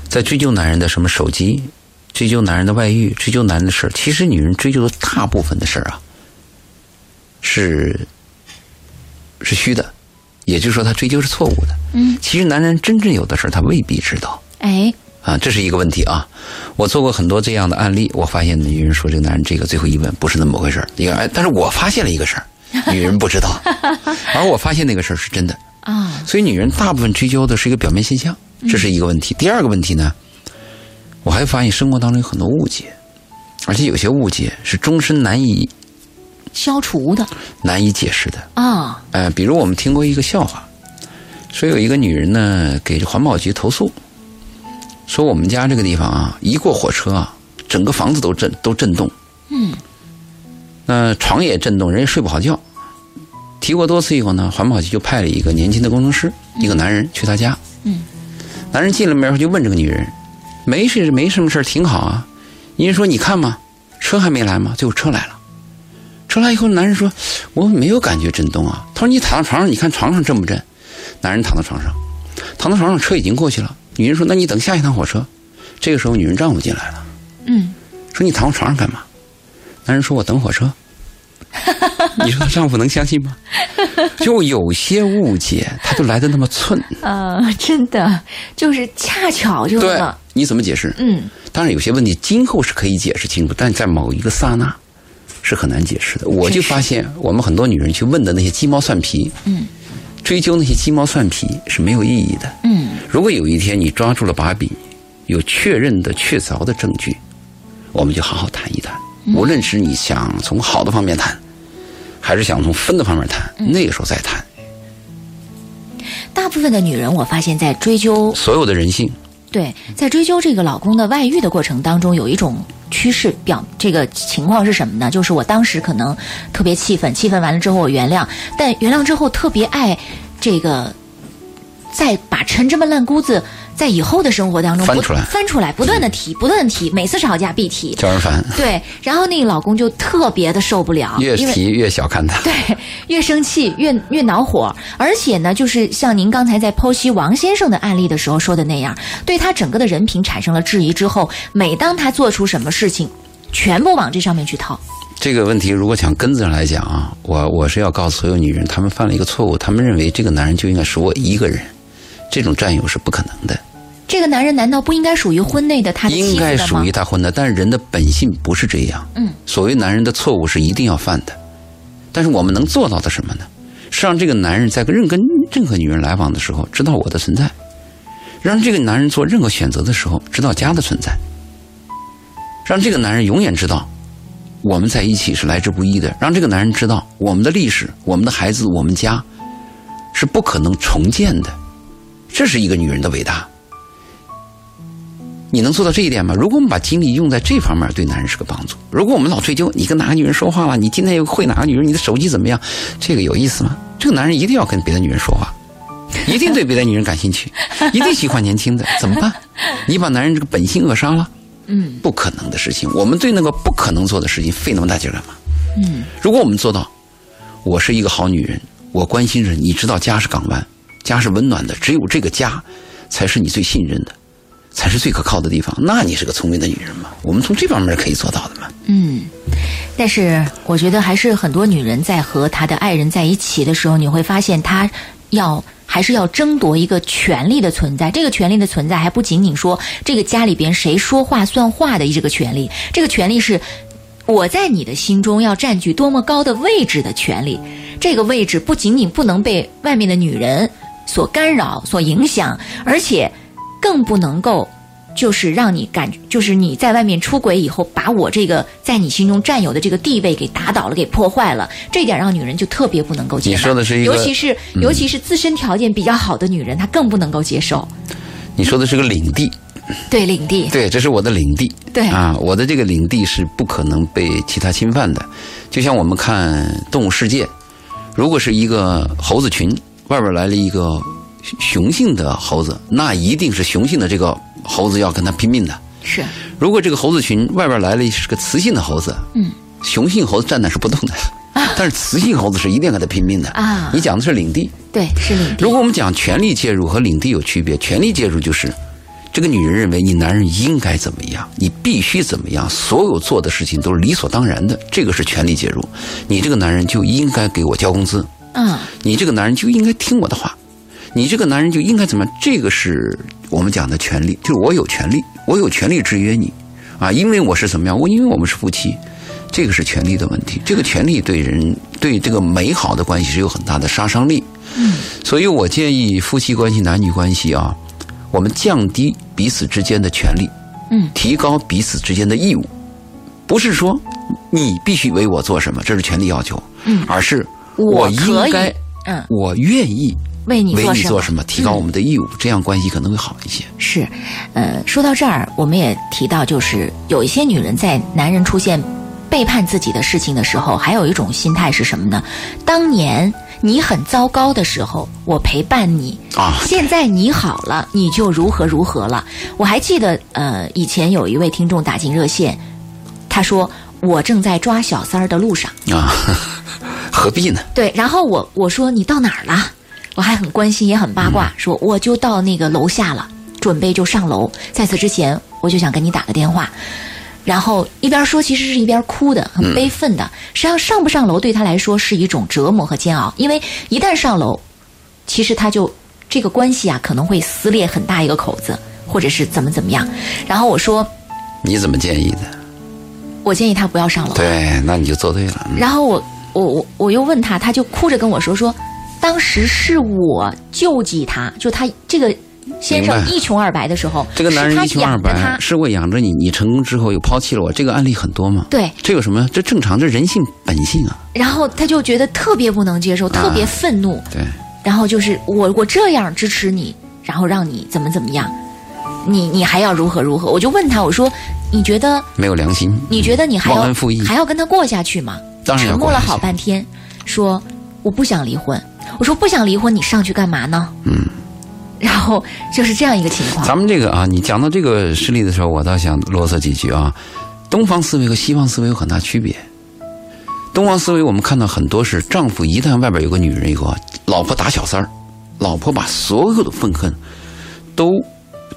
在追究男人的什么手机，追究男人的外遇，追究男人的事儿。其实女人追究的大部分的事儿啊，是。是虚的，也就是说，他追究是错误的。嗯，其实男人真正有的事儿他未必知道。哎，啊，这是一个问题啊。我做过很多这样的案例，我发现女人说这个男人这个最后一问不是那么回事儿你看，哎，但是我发现了一个事儿，女人不知道，而我发现那个事儿是真的啊。所以女人大部分追究的是一个表面现象，这是一个问题。第二个问题呢，我还发现生活当中有很多误解，而且有些误解是终身难以。消除的，难以解释的啊，呃，比如我们听过一个笑话，说有一个女人呢给环保局投诉，说我们家这个地方啊，一过火车啊，整个房子都震都震动，嗯，那床也震动，人也睡不好觉。提过多次以后呢，环保局就派了一个年轻的工程师，一个男人去他家，嗯，男人进了门后就问这个女人，没事没什么事挺好啊。人说你看嘛，车还没来吗？最后车来了。出来以后，男人说：“我没有感觉震动啊。”他说：“你躺在床上，你看床上震不震？”男人躺到床上，躺到床上，车已经过去了。女人说：“那你等下一趟火车。”这个时候，女人丈夫进来了，嗯，说：“你躺我床上干嘛？”男人说：“我等火车。”你说她丈夫能相信吗？就有些误解，他就来的那么寸。呃，真的就是恰巧就对了，，你怎么解释？嗯，当然有些问题今后是可以解释清楚，但在某一个刹那是很难解释的。我就发现，我们很多女人去问的那些鸡毛蒜皮，嗯，追究那些鸡毛蒜皮是没有意义的。嗯，如果有一天你抓住了把柄，有确认的、确凿的证据，我们就好好谈一谈。无论是你想从好的方面谈，还是想从分的方面谈，那个时候再谈。大部分的女人，我发现在追究所有的人性，对，在追究这个老公的外遇的过程当中，有一种趋势表，这个情况是什么呢？就是我当时可能特别气愤，气愤完了之后我原谅，但原谅之后特别爱这个，再把陈芝麻烂谷子在以后的生活当中翻出来翻出来，不断的提，不断的提，每次吵架必提。叫人烦，对，然后那个老公就特别的受不了，越提越小看他。对，越生气越越恼火，而且呢，就是像您刚才在剖析王先生的案例的时候说的那样，对他整个的人品产生了质疑之后，每当他做出什么事情，全部往这上面去套。这个问题如果讲根子上来讲啊，我我是要告诉所有女人，她们犯了一个错误，她们认为这个男人就应该是我一个人，这种占有是不可能的，这个男人难道不应该属于婚内的他的妻子应该属于？他婚的，但是人的本性不是这样。嗯，所谓男人的错误是一定要犯的，但是我们能做到的什么呢？是让这个男人在跟任跟任何女人来往的时候知道我的存在，让这个男人做任何选择的时候知道家的存在，让这个男人永远知道我们在一起是来之不易的，让这个男人知道我们的历史、我们的孩子、我们家是不可能重建的，这是一个女人的伟大。你能做到这一点吗？如果我们把精力用在这方面，对男人是个帮助。如果我们老追究你跟哪个女人说话了，你今天又会哪个女人，你的手机怎么样，这个有意思吗？这个男人一定要跟别的女人说话，一定对别的女人感兴趣，一定喜欢年轻的，怎么办？你把男人这个本性扼杀了，嗯不可能的事情。我们对那个不可能做的事情费那么大劲儿干嘛？嗯如果我们做到，我是一个好女人，我关心着你，知道家是港湾，家是温暖的，只有这个家才是你最信任的，才是最可靠的地方。那你是个聪明的女人嘛？我们从这方面可以做到的嘛？嗯。但是我觉得还是很多女人在和她的爱人在一起的时候，你会发现她要还是要争夺一个权利的存在。这个权利的存在还不仅仅说这个家里边谁说话算话的这个权利，这个权利是我在你的心中要占据多么高的位置的权利。这个位置不仅仅不能被外面的女人所干扰、所影响，而且更不能够。就是让你感，就是你在外面出轨以后，把我这个在你心中占有的这个地位给打倒了，给破坏了，这点让女人就特别不能够接受。你说的是一个嗯尤其是、尤其是自身条件比较好的女人，她更不能够接受。你说的是个领地，对领地，对，这是我的领地。对啊，我的这个领地是不可能被其他侵犯的。就像我们看动物世界，如果是一个猴子群，外边来了一个雄性的猴子，那一定是雄性的这个猴子要跟它拼命的。是如果这个猴子群外边来了是个雌性的猴子，嗯，雄性猴子站那是不动的，但是雌性猴子是一定要跟它拼命的啊你讲的是领地，对是领地如。果我们讲权力介入和领地有区别，权力介入就是这个女人认为你男人应该怎么样，你必须怎么样，所有做的事情都是理所当然的，这个是权力介入。你这个男人就应该给我交工资，嗯你这个男人就应该听我的话，你这个男人就应该怎么样？这个是我们讲的权利，就是我有权利，我有权利制约你，啊，因为我是怎么样？我因为我们是夫妻，这个是权利的问题。这个权利对人对这个美好的关系是有很大的杀伤力。嗯，所以我建议夫妻关系、男女关系啊，我们降低彼此之间的权利，嗯提高彼此之间的义务，不是说你必须为我做什么，这是权利要求，嗯而是我应可以该，嗯，我愿意为你为做什么？你做什么，提高我们的义务，这样关系可能会好一些。是，呃，说到这儿，我们也提到，就是有一些女人在男人出现背叛自己的事情的时候，还有一种心态是什么呢？当年你很糟糕的时候，我陪伴你啊现在你好了，你就如何如何了。我还记得，呃，以前有一位听众打进热线，他说我正在抓小三儿的路上。啊，何必呢？对，然后我我说你到哪儿了？我还很关心，也很八卦，说我就到那个楼下了，准备就上楼。在此之前，我就想跟你打个电话。然后一边说，其实是一边哭的，很悲愤的。实际上，上不上楼对他来说是一种折磨和煎熬，因为一旦上楼，其实他就这个关系啊可能会撕裂很大一个口子，或者是怎么怎么样。然后我说，你怎么建议的？我建议他不要上楼。对，那你就做对了。嗯然后我我我我又问他，他就哭着跟我说说，当时是我救济他，就他这个先生一穷二白的时候，这个男人一穷二白养着他，，是我养着你，你成功之后又抛弃了我，这个案例很多吗？对，这有什么？这正常，这人性本性啊。然后他就觉得特别不能接受，特别愤怒，对，然后就是我我这样支持你，然后让你怎么怎么样，你你还要如何如何？我就问他，我说你觉得没有良心。你觉得你还要忘恩负义还要跟他过下去吗？当然要沉默了好半天，说我不想离婚。我说不想离婚，你上去干嘛呢？嗯，然后就是这样一个情况。咱们这个啊，你讲到这个事例的时候，我倒想啰嗦几句啊。东方思维和西方思维有很大区别。东方思维我们看到很多是丈夫一旦外边有个女人以后啊，老婆打小三儿，老婆把所有的愤恨都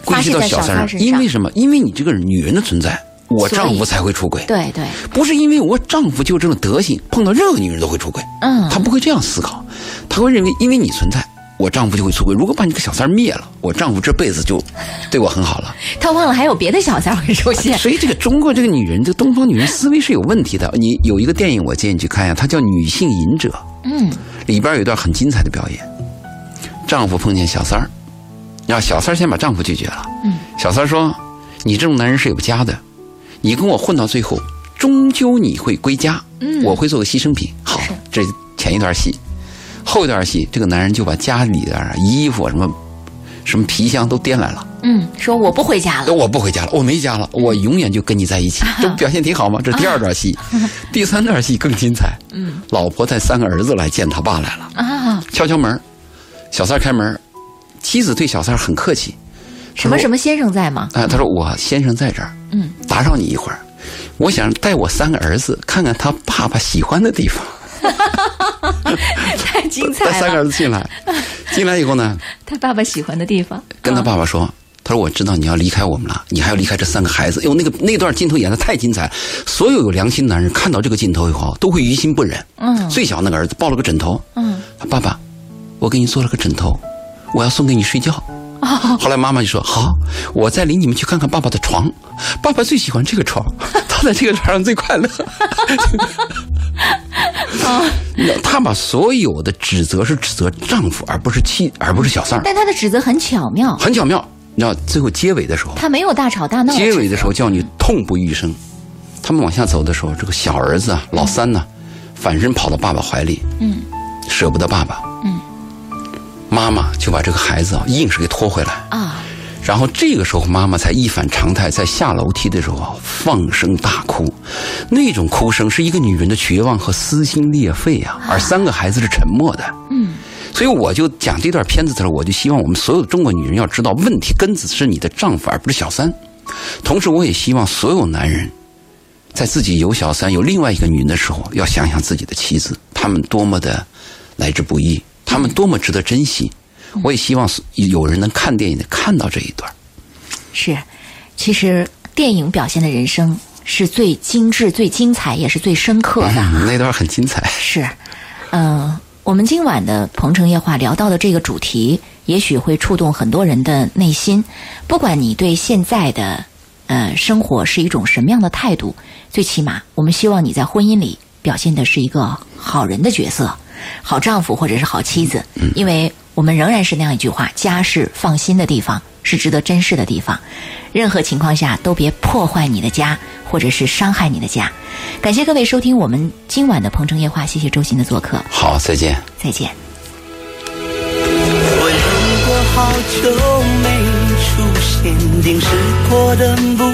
归结到小三儿身上因为什么？因为你这个女人的存在，我丈夫才会出轨。对对，不是因为我丈夫就这种德行，碰到任何女人都会出轨。嗯他不会这样思考，他会认为因为你存在，我丈夫就会出轨。如果把你这个小三儿灭了，我丈夫这辈子就对我很好了。他忘了还有别的小三会出现。所以这个中国这个女人，这个东方女人思维是有问题的。你有一个电影，我建议你去看一下，它叫《女性隐者》，嗯，里边有一段很精彩的表演。丈夫碰见小三儿，然后小三儿先把丈夫拒绝了。嗯，小三儿说：“你这种男人是有家的，你跟我混到最后，终究你会归家。嗯我会做个牺牲品。”好是，这前一段戏，后一段戏，这个男人就把家里的啊衣服什么什么皮箱都掂来了。嗯，说我不回家了。我不回家了，我没家了，我永远就跟你在一起，这不表现挺好吗？这是第二段戏，第三段戏更精彩。嗯，老婆带三个儿子来见他爸来了，啊，敲敲门，小三开门，妻子对小三很客气，什么什么先生在吗？啊，他说我先生在这儿，嗯，打扰你一会儿，我想带我三个儿子看看他爸爸喜欢的地方。太精彩带三个！儿子进来，进来以后呢，他爸爸喜欢的地方，跟他啊爸爸说：“他说我知道你要离开我们了，你还要离开这三个孩子。哟，那个那段镜头演的太精彩，所有有良心男人看到这个镜头以后都会于心不忍。嗯最小那个儿子抱了个枕头，嗯，爸爸，我给你做了个枕头，我要送给你睡觉。哦 后来妈妈就说：“好，我再领你们去看看爸爸的床，爸爸最喜欢这个床，他在这个床上最快乐。”他把所有的指责是指责丈夫，而不是妻，而不是小三儿，但他的指责很巧妙，很巧妙。你知道，最后结尾的时候，他没有大吵大闹。结尾的时候叫你痛不欲生。他们往下走的时候，这个小儿子啊，老三呢，反身跑到爸爸怀里，嗯，舍不得爸爸，嗯，妈妈就把这个孩子啊，硬是给拖回来。啊，然后这个时候，妈妈才一反常态，在下楼梯的时候啊，放声大哭，那种哭声是一个女人的绝望和撕心裂肺啊，而三个孩子是沉默的。嗯，所以我就讲这段片子的时候，我就希望我们所有的中国女人要知道，问题根子是你的丈夫，而不是小三。同时，我也希望所有男人，在自己有小三、有另外一个女人的时候，要想想自己的妻子，他们多么的来之不易，她们多么值得珍惜。我也希望有人能看电影的看到这一段。是，其实电影表现的人生是最精致、最精彩，也是最深刻的。嗯，那段很精彩。是，嗯、我们今晚的《鹏城夜话》聊到的这个主题，也许会触动很多人的内心。不管你对现在的呃生活是一种什么样的态度，最起码我们希望你在婚姻里表现的是一个好人的角色，好丈夫或者是好妻子，因为我们仍然是那样一句话：家是放心的地方，是值得珍视的地方。任何情况下都别破坏你的家，或者是伤害你的家。感谢各位收听我们今晚的《鹏城夜话》，谢谢周鑫的做客，好，再见。再见。我如果好久没出现，定是过得不